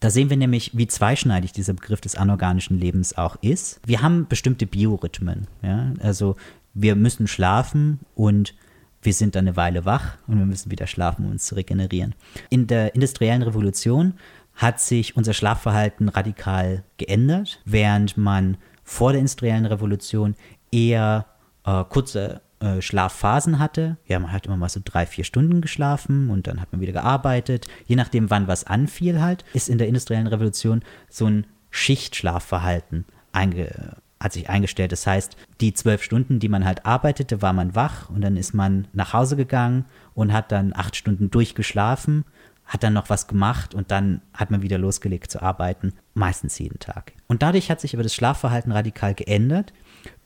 Da sehen wir nämlich, wie zweischneidig dieser Begriff des anorganischen Lebens auch ist. Wir haben bestimmte Biorhythmen. Ja? Also wir müssen schlafen und wir sind dann eine Weile wach und wir müssen wieder schlafen, um uns zu regenerieren. In der industriellen Revolution hat sich unser Schlafverhalten radikal geändert, während man vor der industriellen Revolution eher äh, kurze äh, Schlafphasen hatte. Ja, man hat immer mal so drei, vier Stunden geschlafen und dann hat man wieder gearbeitet. Je nachdem, wann was anfiel halt, ist in der industriellen Revolution so ein Schichtschlafverhalten einge hat sich eingestellt. Das heißt, die zwölf Stunden, die man halt arbeitete, war man wach und dann ist man nach Hause gegangen und hat dann acht Stunden durchgeschlafen, hat dann noch was gemacht und dann hat man wieder losgelegt zu arbeiten, meistens jeden Tag. Und dadurch hat sich aber das Schlafverhalten radikal geändert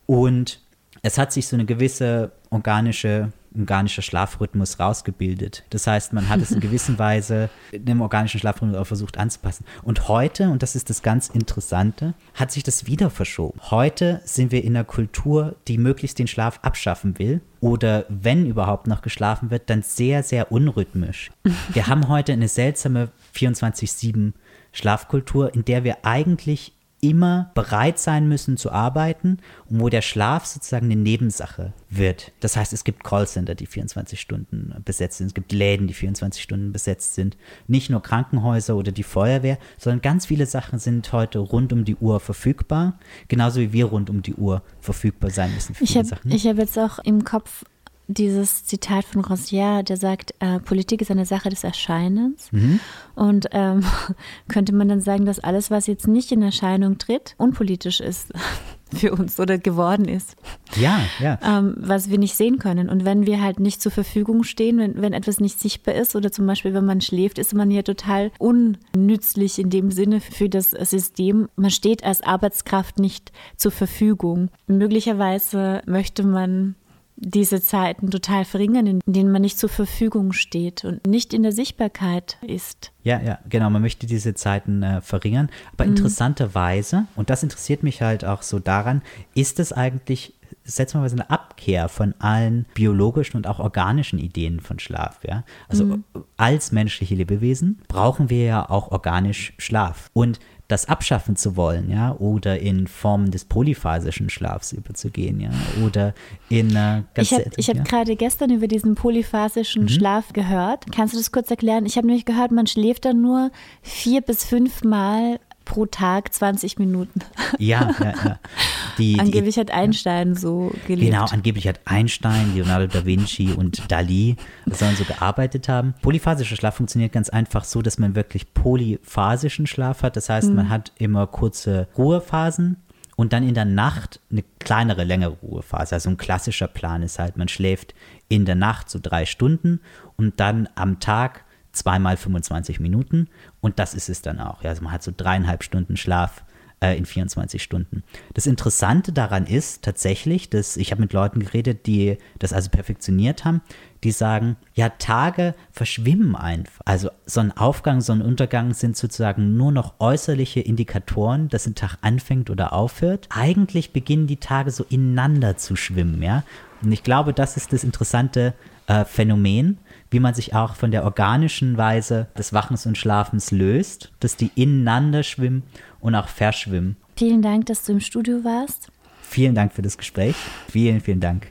und es hat sich so eine gewisse organische organischer Schlafrhythmus rausgebildet. Das heißt, man hat es in gewisser Weise dem organischen Schlafrhythmus auch versucht anzupassen. Und heute, und das ist das ganz Interessante, hat sich das wieder verschoben. Heute sind wir in einer Kultur, die möglichst den Schlaf abschaffen will oder wenn überhaupt noch geschlafen wird, dann sehr, sehr unrhythmisch. Wir haben heute eine seltsame 24-7 Schlafkultur, in der wir eigentlich immer bereit sein müssen zu arbeiten und wo der Schlaf sozusagen eine Nebensache wird. Das heißt, es gibt Callcenter, die 24 Stunden besetzt sind, es gibt Läden, die 24 Stunden besetzt sind, nicht nur Krankenhäuser oder die Feuerwehr, sondern ganz viele Sachen sind heute rund um die Uhr verfügbar, genauso wie wir rund um die Uhr verfügbar sein müssen für ich hab, Sachen. Ich habe jetzt auch im Kopf dieses Zitat von Rossier, der sagt, äh, Politik ist eine Sache des Erscheinens. Mhm. Und ähm, könnte man dann sagen, dass alles, was jetzt nicht in Erscheinung tritt, unpolitisch ist für uns oder geworden ist. Ja, ja. Ähm, was wir nicht sehen können. Und wenn wir halt nicht zur Verfügung stehen, wenn, wenn etwas nicht sichtbar ist oder zum Beispiel, wenn man schläft, ist man ja total unnützlich in dem Sinne für das System. Man steht als Arbeitskraft nicht zur Verfügung. Möglicherweise möchte man diese Zeiten total verringern, in denen man nicht zur Verfügung steht und nicht in der Sichtbarkeit ist. Ja, ja, genau. Man möchte diese Zeiten äh, verringern. Aber mhm. interessanterweise, und das interessiert mich halt auch so daran, ist es eigentlich seltsamerweise eine Abkehr von allen biologischen und auch organischen Ideen von Schlaf. Ja? Also mhm. als menschliche Lebewesen brauchen wir ja auch organisch Schlaf. Und das abschaffen zu wollen, ja, oder in Formen des polyphasischen Schlafs überzugehen, ja, oder in äh, Ich habe ja. hab gerade gestern über diesen polyphasischen mhm. Schlaf gehört. Kannst du das kurz erklären? Ich habe nämlich gehört, man schläft dann nur vier bis fünf Mal pro Tag 20 Minuten. Ja, ja, ja. Die, angeblich die, hat Einstein so gelebt. Genau, angeblich hat Einstein, Leonardo da Vinci und Dali sollen so gearbeitet haben. Polyphasischer Schlaf funktioniert ganz einfach so, dass man wirklich polyphasischen Schlaf hat. Das heißt, mhm. man hat immer kurze Ruhephasen und dann in der Nacht eine kleinere, längere Ruhephase. Also ein klassischer Plan ist halt, man schläft in der Nacht so drei Stunden und dann am Tag zweimal 25 Minuten und das ist es dann auch. Ja, also man hat so dreieinhalb Stunden Schlaf äh, in 24 Stunden. Das Interessante daran ist tatsächlich, dass ich habe mit Leuten geredet, die das also perfektioniert haben, die sagen, ja, Tage verschwimmen einfach. Also Sonnenaufgang, Sonnenuntergang sind sozusagen nur noch äußerliche Indikatoren, dass ein Tag anfängt oder aufhört. Eigentlich beginnen die Tage so ineinander zu schwimmen, ja. Und ich glaube, das ist das interessante äh, Phänomen, wie man sich auch von der organischen Weise des Wachens und Schlafens löst, dass die ineinander schwimmen und auch verschwimmen. Vielen Dank, dass du im Studio warst. Vielen Dank für das Gespräch. Vielen, vielen Dank.